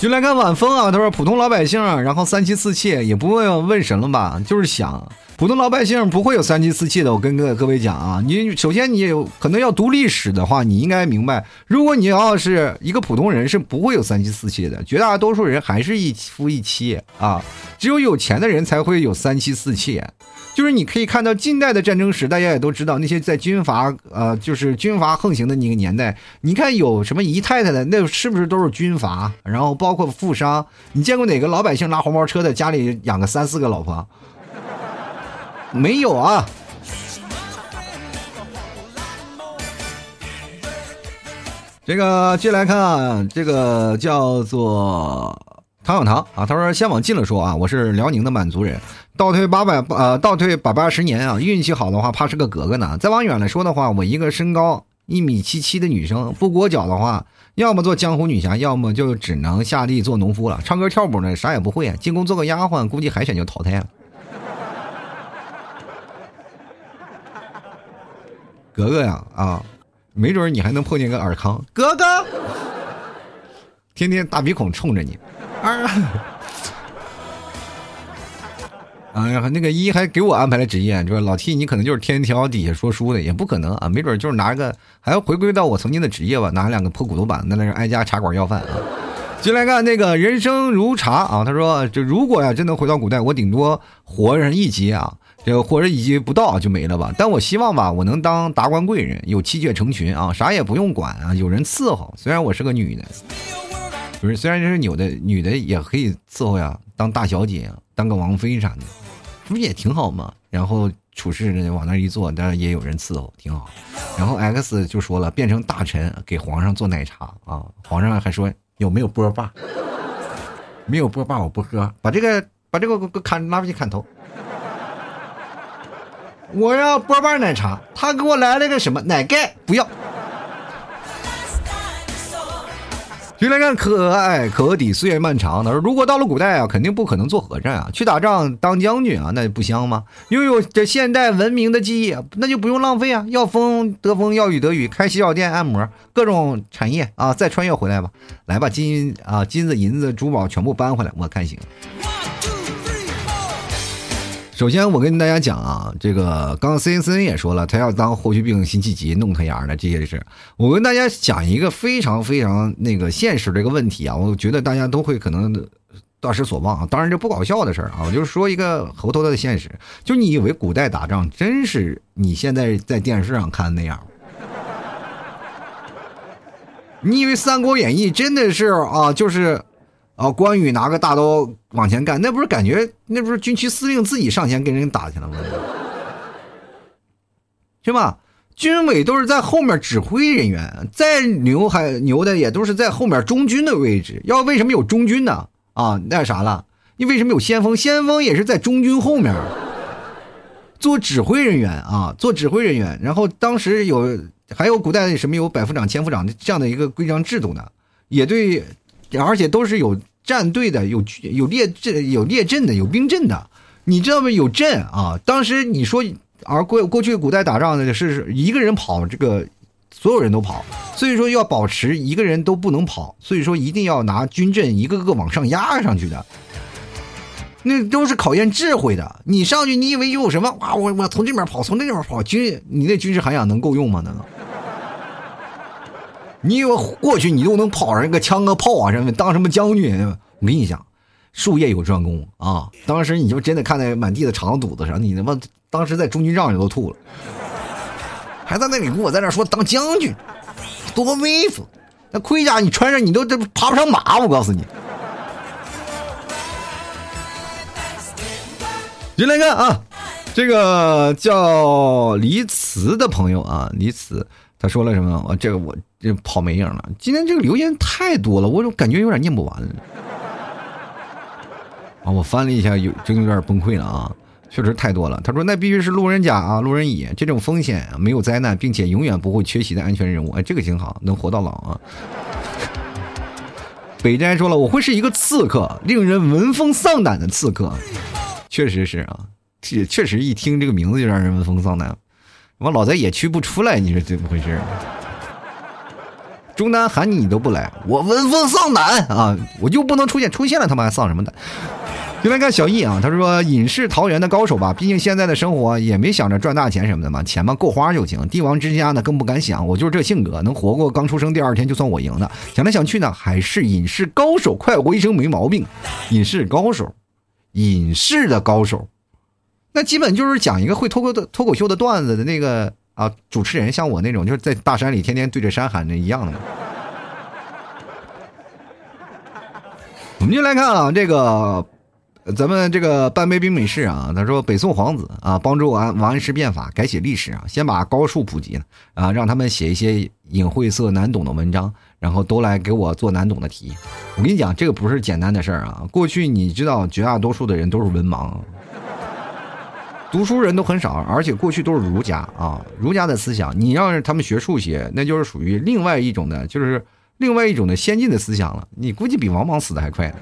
就来看晚风啊，他说普通老百姓，然后三妻四妾也不问问神了吧？就是想普通老百姓不会有三妻四妾的。我跟各各位讲啊，你首先你有可能要读历史的话，你应该明白，如果你要是一个普通人，是不会有三妻四妾的。绝大多数人还是一夫一妻啊，只有有钱的人才会有三妻四妾。就是你可以看到近代的战争史，大家也都知道那些在军阀呃，就是军阀横行的那个年代，你看有什么姨太太的，那是不是都是军阀？然后包括富商，你见过哪个老百姓拉黄包车的家里养个三四个老婆？没有啊。这个接来看啊，这个叫做。唐小唐啊，他说先往近了说啊，我是辽宁的满族人，倒退八百呃，倒退百八十年啊，运气好的话，怕是个格格呢。再往远了说的话，我一个身高一米七七的女生，不裹脚的话，要么做江湖女侠，要么就只能下地做农夫了。唱歌跳舞呢，啥也不会啊，进宫做个丫鬟，估计海选就淘汰了。格格呀啊，没准你还能碰见个尔康格格，天天大鼻孔冲着你。啊！哎呀，那个一还给我安排了职业，说老 T，你可能就是天桥底下说书的，也不可能啊，没准就是拿个，还要回归到我曾经的职业吧，拿两个破骨头板，在那挨家茶馆要饭啊。进来看那个人生如茶啊，他说这如果呀真能回到古代，我顶多活上一级啊，这个活着一级不到就没了吧。但我希望吧，我能当达官贵人，有妻妾成群啊，啥也不用管啊，有人伺候。虽然我是个女的。不是，虽然这是女的，女的也可以伺候呀，当大小姐，当个王妃啥的，不也挺好吗？然后处事往那一坐，当然也有人伺候，挺好。然后 X 就说了，变成大臣给皇上做奶茶啊，皇上还说有没有波霸？没有波霸我不喝，把这个把这个给砍，拿回去砍头。我要波霸奶茶，他给我来了个什么奶盖？不要。就来看可爱可抵岁月漫长。他说：“如果到了古代啊，肯定不可能做和尚啊，去打仗当将军啊，那不香吗？拥有这现代文明的记忆，那就不用浪费啊。要风得风，要雨得雨，开洗脚店、按摩，各种产业啊，再穿越回来吧。来吧，金啊，金子、银子、珠宝全部搬回来，我看行。”首先，我跟大家讲啊，这个刚 C N C N 也说了，他要当霍去病辛弃疾弄他丫的这些事。我跟大家讲一个非常非常那个现实的一个问题啊，我觉得大家都会可能大失所望啊。当然这不搞笑的事儿啊，我就是说一个猴头的现实。就你以为古代打仗真是你现在在电视上看那样？你以为《三国演义》真的是啊？就是啊，关羽拿个大刀往前干，那不是感觉那不是军区司令自己上前跟人打去了吗？是吧？军委都是在后面指挥人员，再牛还牛的也都是在后面中军的位置。要为什么有中军呢？啊，那啥了？你为什么有先锋？先锋也是在中军后面做指挥人员啊，做指挥人员。然后当时有还有古代什么有百夫长、千夫长这样的一个规章制度呢？也对，而且都是有战队的，有有列阵、有列阵的，有兵阵的。你知道吗？有阵啊。当时你说。而过过去古代打仗呢，是一个人跑，这个所有人都跑，所以说要保持一个人都不能跑，所以说一定要拿军阵一个个往上压上去的，那都是考验智慧的。你上去，你以为有什么？哇，我我从这边跑，从那边跑，军你那军事涵养能够用吗？那个，你以为过去你都能跑上一个枪个炮啊什么当什么将军？我跟你讲。术业有专攻啊！当时你就真的看在满地的肠子肚子上，你他妈当时在中军帐里都吐了，还在那里跟我在那说当将军，多威风！那盔甲你穿上，你都这爬不上马，我告诉你。进来看啊，这个叫黎慈的朋友啊，黎慈他说了什么？我这个我这跑没影了。今天这个留言太多了，我感觉有点念不完了。啊，我翻了一下，有真有点崩溃了啊！确实太多了。他说：“那必须是路人甲啊，路人乙，这种风险没有灾难，并且永远不会缺席的安全人物。”哎，这个挺好，能活到老啊！北斋说了：“我会是一个刺客，令人闻风丧胆的刺客。”确实是啊，确确实一听这个名字就让人闻风丧胆。我老在野区不出来，你说怎么回事？中单喊你你都不来，我闻风丧胆啊！我就不能出现，出现了他妈还丧什么胆？就来看小易啊，他说隐士桃园的高手吧，毕竟现在的生活也没想着赚大钱什么的嘛，钱嘛够花就行。帝王之家呢更不敢想，我就是这性格，能活过刚出生第二天就算我赢的。想来想去呢，还是隐士高手，快活一生没毛病。隐士高手，隐士的高手，那基本就是讲一个会脱口脱口秀的段子的那个啊主持人，像我那种就是在大山里天天对着山喊的一样的。我们就来看啊这个。咱们这个半杯冰美式啊，他说北宋皇子啊，帮助王王安石变法，改写历史啊，先把高数普及了啊，让他们写一些隐晦涩难懂的文章，然后都来给我做难懂的题。我跟你讲，这个不是简单的事儿啊。过去你知道，绝大多数的人都是文盲，读书人都很少，而且过去都是儒家啊，儒家的思想，你让他们学数学，那就是属于另外一种的，就是另外一种的先进的思想了。你估计比王莽死的还快。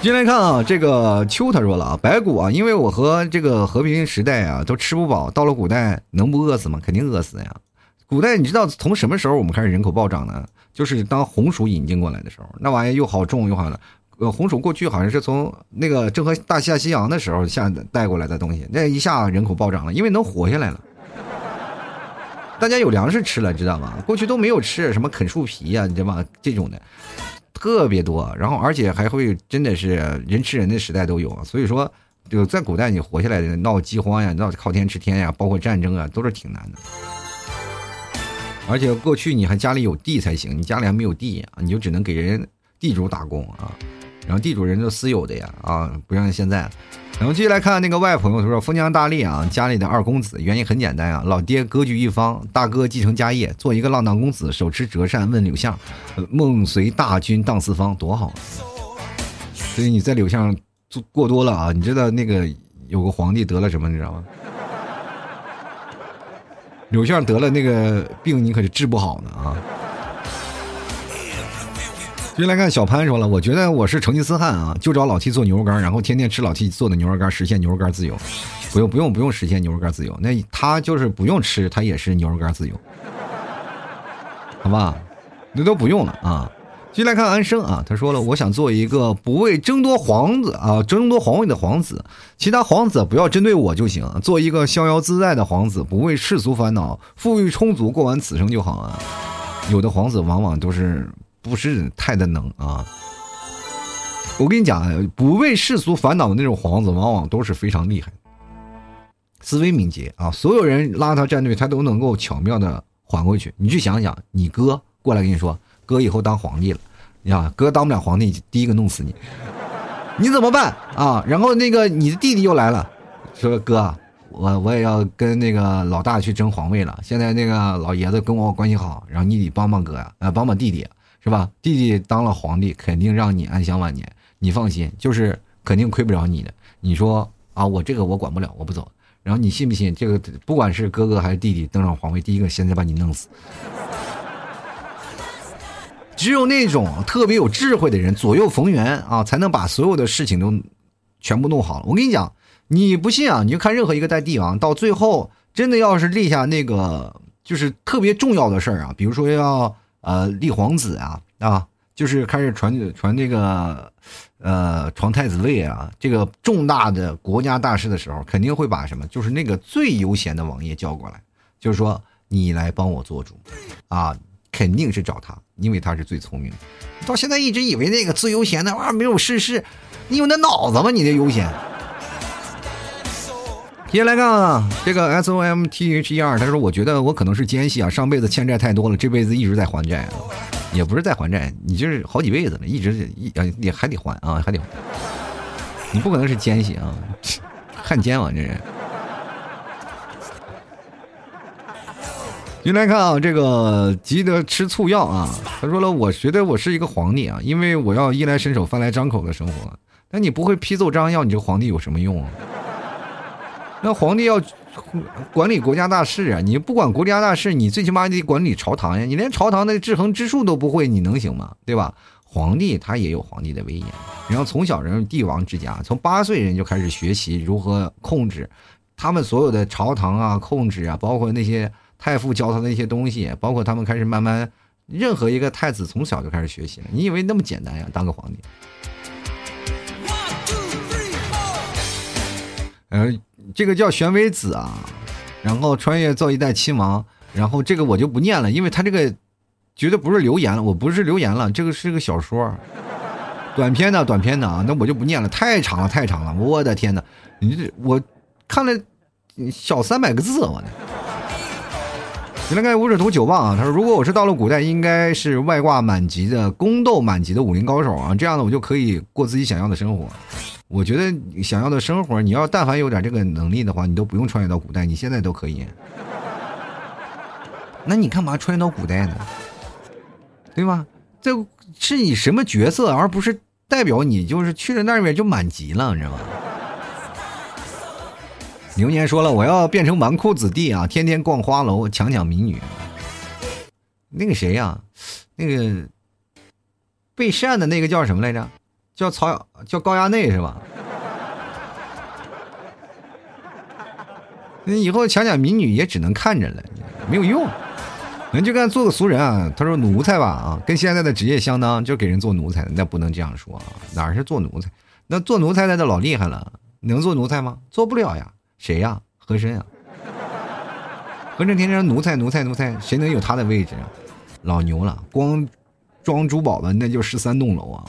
进来看啊，这个秋他说了啊，白骨啊，因为我和这个和平时代啊都吃不饱，到了古代能不饿死吗？肯定饿死呀。古代你知道从什么时候我们开始人口暴涨呢？就是当红薯引进过来的时候，那玩意又好种又好了。呃，红薯过去好像是从那个郑和大下西洋的时候下带过来的东西，那一下人口暴涨了，因为能活下来了，大家有粮食吃了，知道吗？过去都没有吃什么啃树皮呀，你知道吗？这种的。特别多，然后而且还会真的是人吃人的时代都有，所以说就在古代你活下来的闹饥荒呀，闹靠天吃天呀，包括战争啊，都是挺难的。而且过去你还家里有地才行，你家里还没有地啊，你就只能给人地主打工啊。然后地主人都私有的呀，啊，不像现在。然后继续来看那个外朋友，他说封疆大吏啊，家里的二公子，原因很简单啊，老爹割据一方，大哥继承家业，做一个浪荡公子，手持折扇问柳相，梦随大军荡四方，多好。所以你在柳相做过多了啊，你知道那个有个皇帝得了什么，你知道吗？柳相得了那个病，你可是治不好呢啊。接来看小潘说了，我觉得我是成吉思汗啊，就找老七做牛肉干，然后天天吃老七做的牛肉干，实现牛肉干自由。不用不用不用实现牛肉干自由，那他就是不用吃，他也是牛肉干自由，好吧？那都不用了啊。接来看安生啊，他说了，我想做一个不为争夺皇子啊争夺皇位的皇子，其他皇子不要针对我就行，做一个逍遥自在的皇子，不为世俗烦恼，富裕充足，过完此生就好啊。有的皇子往往都是。不是太的能啊！我跟你讲，不为世俗烦恼的那种皇子，往往都是非常厉害，思维敏捷啊！所有人拉他站队，他都能够巧妙的缓过去。你去想想，你哥过来跟你说，哥以后当皇帝了，你想哥当不了皇帝，第一个弄死你，你怎么办啊？然后那个你的弟弟又来了，说哥。我我也要跟那个老大去争皇位了。现在那个老爷子跟我关系好，然后你得帮帮哥呀，呃，帮帮弟弟，是吧？弟弟当了皇帝，肯定让你安享晚年。你放心，就是肯定亏不着你的。你说啊，我这个我管不了，我不走。然后你信不信？这个不管是哥哥还是弟弟登上皇位，第一个现在把你弄死。只有那种特别有智慧的人，左右逢源啊，才能把所有的事情都全部弄好了。我跟你讲。你不信啊？你就看任何一个代帝王，到最后真的要是立下那个就是特别重要的事儿啊，比如说要呃立皇子啊啊，就是开始传传这个呃传太子位啊，这个重大的国家大事的时候，肯定会把什么，就是那个最悠闲的王爷叫过来，就是说你来帮我做主啊，肯定是找他，因为他是最聪明的。到现在一直以为那个最悠闲的啊没有事事，你有那脑子吗？你这悠闲。接下来看啊，这个 S O M T H E R，他说：“我觉得我可能是奸细啊，上辈子欠债太多了，这辈子一直在还债，也不是在还债，你就是好几辈子了，一直一也还得还啊，还得还。你不可能是奸细啊，汉奸啊，这人。”进来看啊，这个急得吃醋药啊，他说了：“我觉得我是一个皇帝啊，因为我要衣来伸手、饭来张口的生活。那你不会批奏章要，你这皇帝有什么用啊？”那皇帝要管理国家大事啊！你不管国家大事，你最起码得管理朝堂呀！你连朝堂的制衡之术都不会，你能行吗？对吧？皇帝他也有皇帝的威严，然后从小人帝王之家，从八岁人就开始学习如何控制他们所有的朝堂啊，控制啊，包括那些太傅教他的一些东西，包括他们开始慢慢，任何一个太子从小就开始学习了。你以为那么简单呀？当个皇帝？呃。这个叫玄微子啊，然后穿越造一代亲王，然后这个我就不念了，因为他这个绝对不是留言了，我不是留言了，这个是个小说，短篇的短篇的啊，那我就不念了，太长了太长了，我的天哪，你这我看了小三百个字，我的。你来看五指图九棒啊，他说如果我是到了古代，应该是外挂满级的宫斗满级的武林高手啊，这样的我就可以过自己想要的生活。我觉得想要的生活，你要但凡有点这个能力的话，你都不用穿越到古代，你现在都可以。那你干嘛穿越到古代呢？对吧？这是你什么角色，而不是代表你就是去了那边就满级了，你知道吗？牛年说了，我要变成纨绔子弟啊，天天逛花楼，抢抢民女。那个谁呀？那个被扇的那个叫什么来着？叫曹叫高衙内是吧？那以后强抢民女也只能看着了，没有用。人就干做个俗人啊。他说奴才吧啊，跟现在的职业相当，就给人做奴才。那不能这样说啊，哪是做奴才？那做奴才的都老厉害了，能做奴才吗？做不了呀。谁呀？和珅啊？和珅天天奴才奴才奴才，谁能有他的位置啊？老牛了，光装珠宝的那就十三栋楼啊！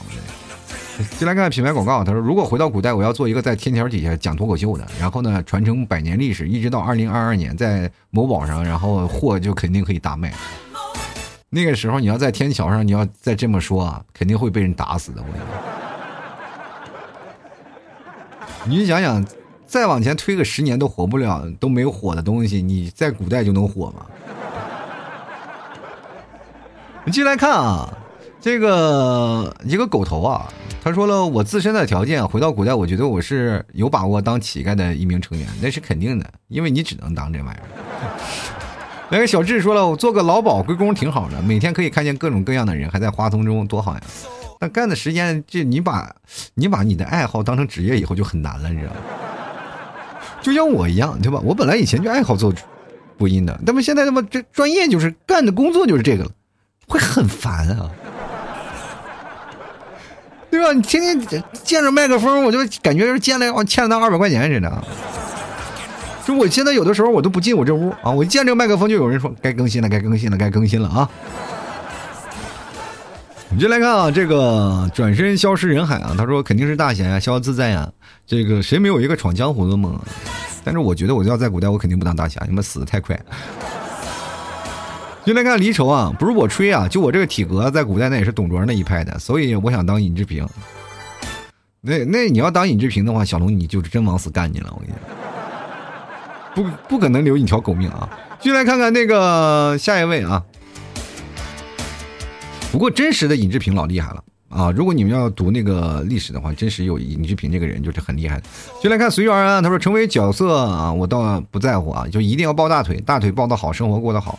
进来看品牌广告，他说：“如果回到古代，我要做一个在天桥底下讲脱口秀的，然后呢传承百年历史，一直到二零二二年，在某宝上，然后货就肯定可以大卖。那个时候你要在天桥上，你要再这么说啊，肯定会被人打死的。我跟你，你想想，再往前推个十年都火不了，都没有火的东西，你在古代就能火吗？你进来看啊。”这个一个狗头啊，他说了，我自身的条件回到古代，我觉得我是有把握当乞丐的一名成员，那是肯定的，因为你只能当这玩意儿。那个小智说了，我做个劳保归公挺好的，每天可以看见各种各样的人，还在花丛中，多好呀！但干的时间，这你把你把你的爱好当成职业以后就很难了，你知道吗？就像我一样，对吧？我本来以前就爱好做播音的，那么现在他妈这专业就是干的工作就是这个了，会很烦啊。对吧？你天天见着麦克风，我就感觉是见了欠了他二百块钱似的。就我现在有的时候我都不进我这屋啊，我一见这个麦克风就有人说该更新了，该更新了，该更新了啊。你就来看啊，这个转身消失人海啊，他说肯定是大侠呀，逍遥自在呀。这个谁没有一个闯江湖的梦？但是我觉得我要在古代，我肯定不当大侠，你们死的太快。就来看离愁啊，不是我吹啊，就我这个体格，在古代那也是董卓那一派的，所以我想当尹志平。那那你要当尹志平的话，小龙你就是真往死干你了，我跟你讲，不不可能留你条狗命啊！就来看看那个下一位啊。不过真实的尹志平老厉害了啊！如果你们要读那个历史的话，真实有尹志平这个人就是很厉害的。就来看随遇而安，他说成为角色啊，我倒不在乎啊，就一定要抱大腿，大腿抱得好，生活过得好。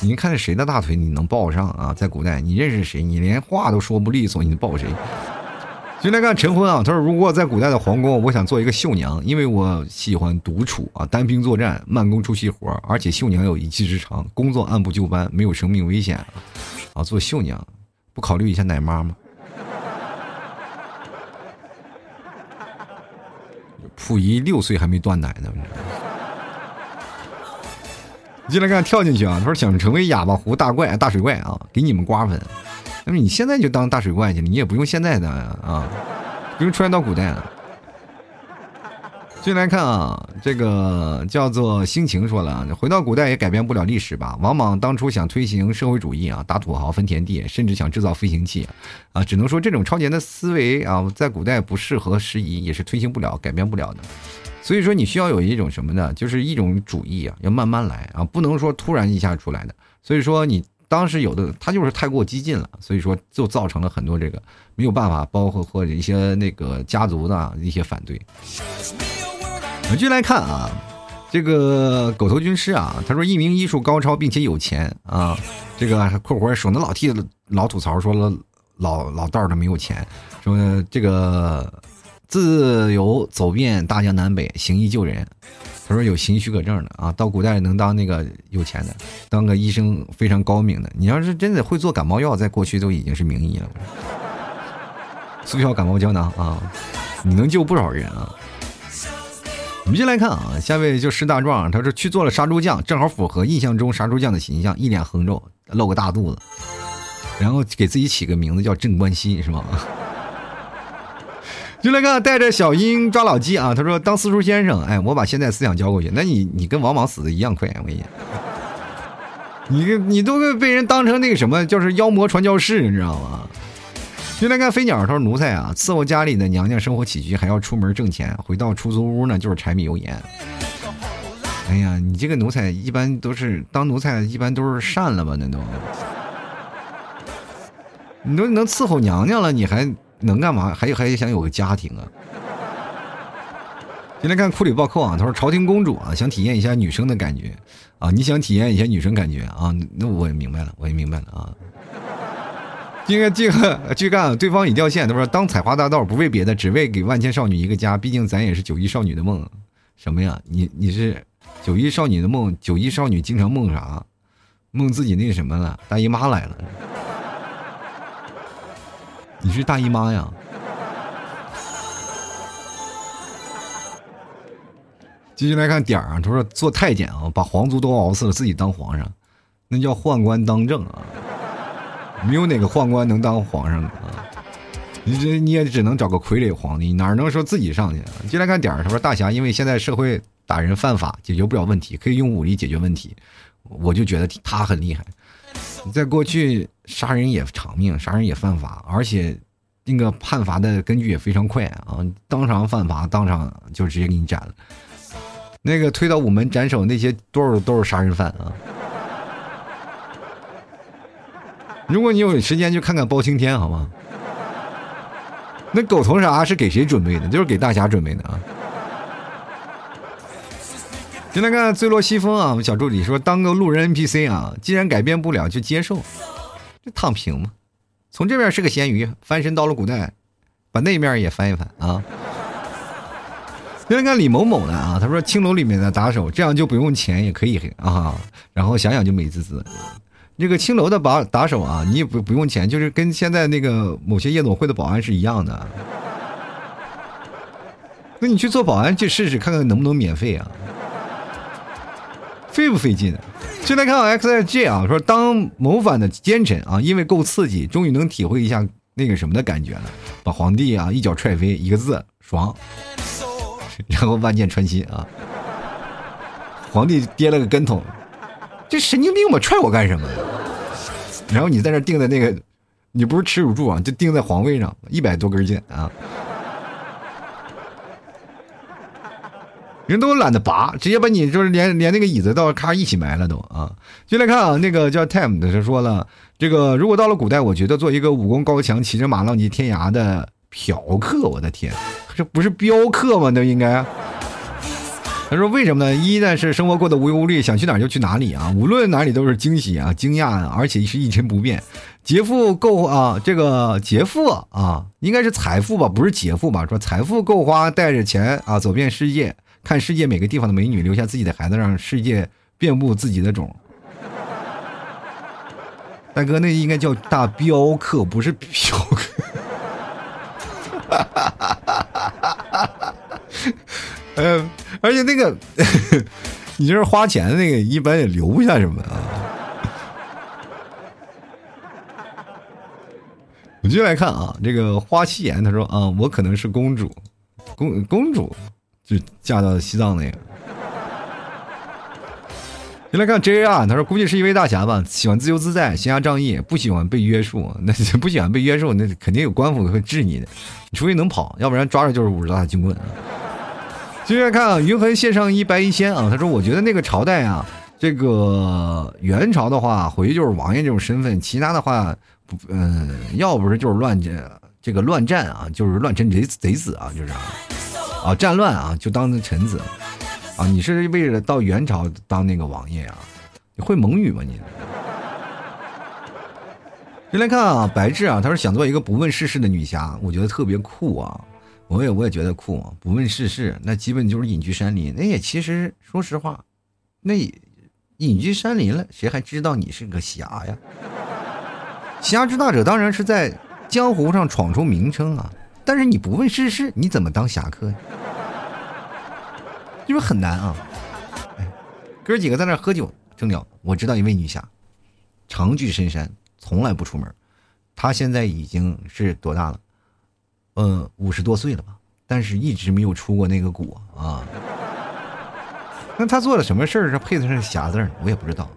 你看谁的大腿你能抱上啊？在古代，你认识谁？你连话都说不利索，你抱谁？就来看陈婚啊，他说如果在古代的皇宫，我想做一个绣娘，因为我喜欢独处啊，单兵作战，慢工出细活，而且绣娘有一技之长，工作按部就班，没有生命危险啊。做绣娘，不考虑一下奶妈吗？溥仪六岁还没断奶呢。进来看跳进去啊！他说想成为哑巴湖大怪大水怪啊，给你们瓜分。那么你现在就当大水怪去，你也不用现在的啊，不用穿越到古代了。进来看啊，这个叫做心情说了，回到古代也改变不了历史吧。王莽当初想推行社会主义啊，打土豪分田地，甚至想制造飞行器啊，只能说这种超前的思维啊，在古代不适合时宜，也是推行不了、改变不了的。所以说，你需要有一种什么呢？就是一种主义啊，要慢慢来啊，不能说突然一下出来的。所以说，你当时有的他就是太过激进了，所以说就造成了很多这个没有办法，包括或者一些那个家族的一些反对。我们继续来看啊，这个狗头军师啊，他说一名医术高超并且有钱啊，这个括弧省得老替老吐槽说了老老道的没有钱，说这个。自由走遍大江南北，行医救人。他说有行许可证的啊，到古代能当那个有钱的，当个医生非常高明的。你要是真的会做感冒药，在过去都已经是名医了。速效感冒胶囊啊，你能救不少人啊。我们先来看啊，下位就石大壮，他说去做了杀猪匠，正好符合印象中杀猪匠的形象，一脸横肉，露个大肚子，然后给自己起个名字叫镇关西，是吗？就来看带着小鹰抓老鸡啊！他说当私塾先生，哎，我把现在思想教过去，那你你跟王莽死的一样快，我跟你讲，你你都被人当成那个什么，就是妖魔传教士，你知道吗？就来看飞鸟，他说奴才啊，伺候家里的娘娘生活起居，还要出门挣钱，回到出租屋呢就是柴米油盐。哎呀，你这个奴才一般都是当奴才，一般都是善了吧？那都，你都能伺候娘娘了，你还？能干嘛？还还想有个家庭啊？先来看库里暴扣啊，他说朝廷公主啊，想体验一下女生的感觉啊，你想体验一下女生感觉啊？那我也明白了，我也明白了啊。这个这个去干，对方已掉线，他说当采花大盗不为别的，只为给万千少女一个家，毕竟咱也是九一少女的梦。什么呀？你你是九一少女的梦？九一少女经常梦啥？梦自己那什么了？大姨妈来了。你是大姨妈呀？继续来看点儿啊，他说做太监啊，把皇族都熬死了，自己当皇上，那叫宦官当政啊。没有哪个宦官能当皇上的啊。你这你也只能找个傀儡皇帝，哪能说自己上去？继续来看点儿，他说大侠因为现在社会打人犯法，解决不了问题，可以用武力解决问题，我就觉得他很厉害。在过去，杀人也偿命，杀人也犯法，而且那个判罚的根据也非常快啊！当场犯法，当场就直接给你斩了。那个推到午门斩首那些，多少都是杀人犯啊！如果你有时间，就看看包青天，好吗？那狗头啥是给谁准备的？就是给大侠准备的啊！先来看坠落西风啊，我们小助理说当个路人 NPC 啊，既然改变不了，就接受，就躺平嘛。从这边是个咸鱼，翻身到了古代，把那面也翻一翻啊。先来看李某某的啊，他说青楼里面的打手，这样就不用钱也可以啊。然后想想就美滋滋。这个青楼的把打手啊，你也不不用钱，就是跟现在那个某些夜总会的保安是一样的。那你去做保安去试试，看看能不能免费啊？费不费劲？现在看到 X I G 啊，说当谋反的奸臣啊，因为够刺激，终于能体会一下那个什么的感觉了。把皇帝啊一脚踹飞，一个字爽，然后万箭穿心啊，皇帝跌了个跟头，这神经病吧，踹我干什么？然后你在那钉在那个，你不是耻辱柱啊，就钉在皇位上，一百多根箭啊。人都懒得拔，直接把你就是连连那个椅子到咔一起埋了都啊！就来看啊，那个叫 Time 的他说了，这个如果到了古代，我觉得做一个武功高强、骑着马浪迹天涯的嫖客，我的天，这不是镖客吗？那应该。他说为什么呢？一呢是生活过得无忧无虑，想去哪就去哪里啊，无论哪里都是惊喜啊、惊讶啊，而且是一成不变。劫富够啊，这个劫富啊，应该是财富吧，不是劫富吧？说财富够花，带着钱啊，走遍世界。看世界每个地方的美女，留下自己的孩子，让世界遍布自己的种。大哥，那应该叫大镖客，不是嫖客。嗯，而且那个，你就是花钱的那个，一般也留不下什么啊。我继续来看啊，这个花七言他说啊，我可能是公主，公公主。就嫁到西藏那个，先来看 J R，他说估计是一位大侠吧，喜欢自由自在、行侠仗义，不喜欢被约束。那不喜欢被约束，那肯定有官府会治你的。你除非能跑，要不然抓着就是五十大金棍。接着看啊，云痕献上一白一仙啊，他说我觉得那个朝代啊，这个元朝的话，回去就是王爷这种身份，其他的话，嗯，要不是就是乱战，这个乱战啊，就是乱臣贼贼子啊，就是。啊战乱啊，就当臣子，啊，你是为了到元朝当那个王爷啊？你会蒙语吗你？先来看啊，白志啊，他说想做一个不问世事的女侠，我觉得特别酷啊，我也我也觉得酷，不问世事，那基本就是隐居山林。那也其实说实话，那隐居山林了，谁还知道你是个侠呀？侠之大者当然是在江湖上闯出名声啊。但是你不问世事，你怎么当侠客呀？是不是很难啊？哎，哥几个在那喝酒正聊。我知道一位女侠，长居深山，从来不出门。她现在已经是多大了？嗯，五十多岁了吧？但是一直没有出过那个国啊。那她做了什么事儿是配得上侠字我也不知道。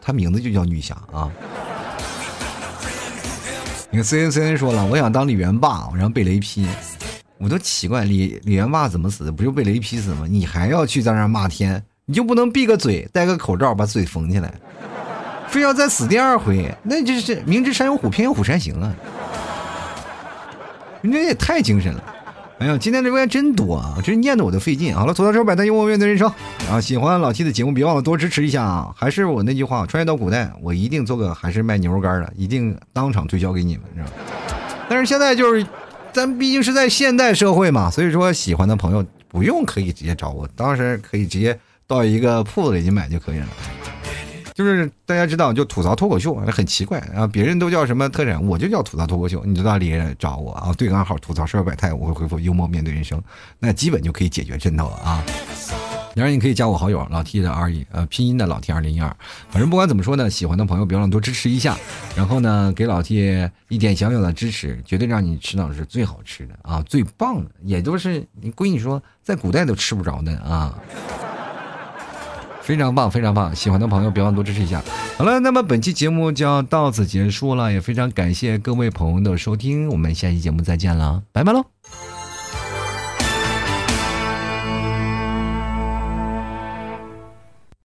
她名字就叫女侠啊。你看 C N C N 说了，我想当李元霸，然后被雷劈，我都奇怪李李元霸怎么死的？不就被雷劈死吗？你还要去在那骂天？你就不能闭个嘴，戴个口罩把嘴缝起来，非要再死第二回？那就是明知山有虎，偏向虎山行啊！你这也太精神了。哎呀，今天留言真多啊，真念的我都费劲。好了，吐槽车百态，幽默面对人生。啊，喜欢老 T 的节目，别忘了多支持一下啊！还是我那句话，穿越到古代，我一定做个还是卖牛肉干的，一定当场推销给你们，是吧？但是现在就是，咱毕竟是在现代社会嘛，所以说喜欢的朋友不用可以直接找我，当时可以直接到一个铺子里去买就可以了。就是大家知道，就吐槽脱口秀很奇怪啊，别人都叫什么特产，我就叫吐槽脱口秀。你知道里找我啊？对暗号吐槽社会百态，我会回复幽默面对人生，那基本就可以解决阵头了啊。当然你可以加我好友老 T 的 R 一呃拼音的老 T 二零一二，反正不管怎么说呢，喜欢的朋友别忘了多支持一下，然后呢给老 T 一点小小的支持，绝对让你吃到的是最好吃的啊，最棒的，也就是你闺女说在古代都吃不着的啊。非常棒，非常棒！喜欢的朋友别忘多支持一下。好了，那么本期节目就要到此结束了，也非常感谢各位朋友的收听，我们下期节目再见了，拜拜喽。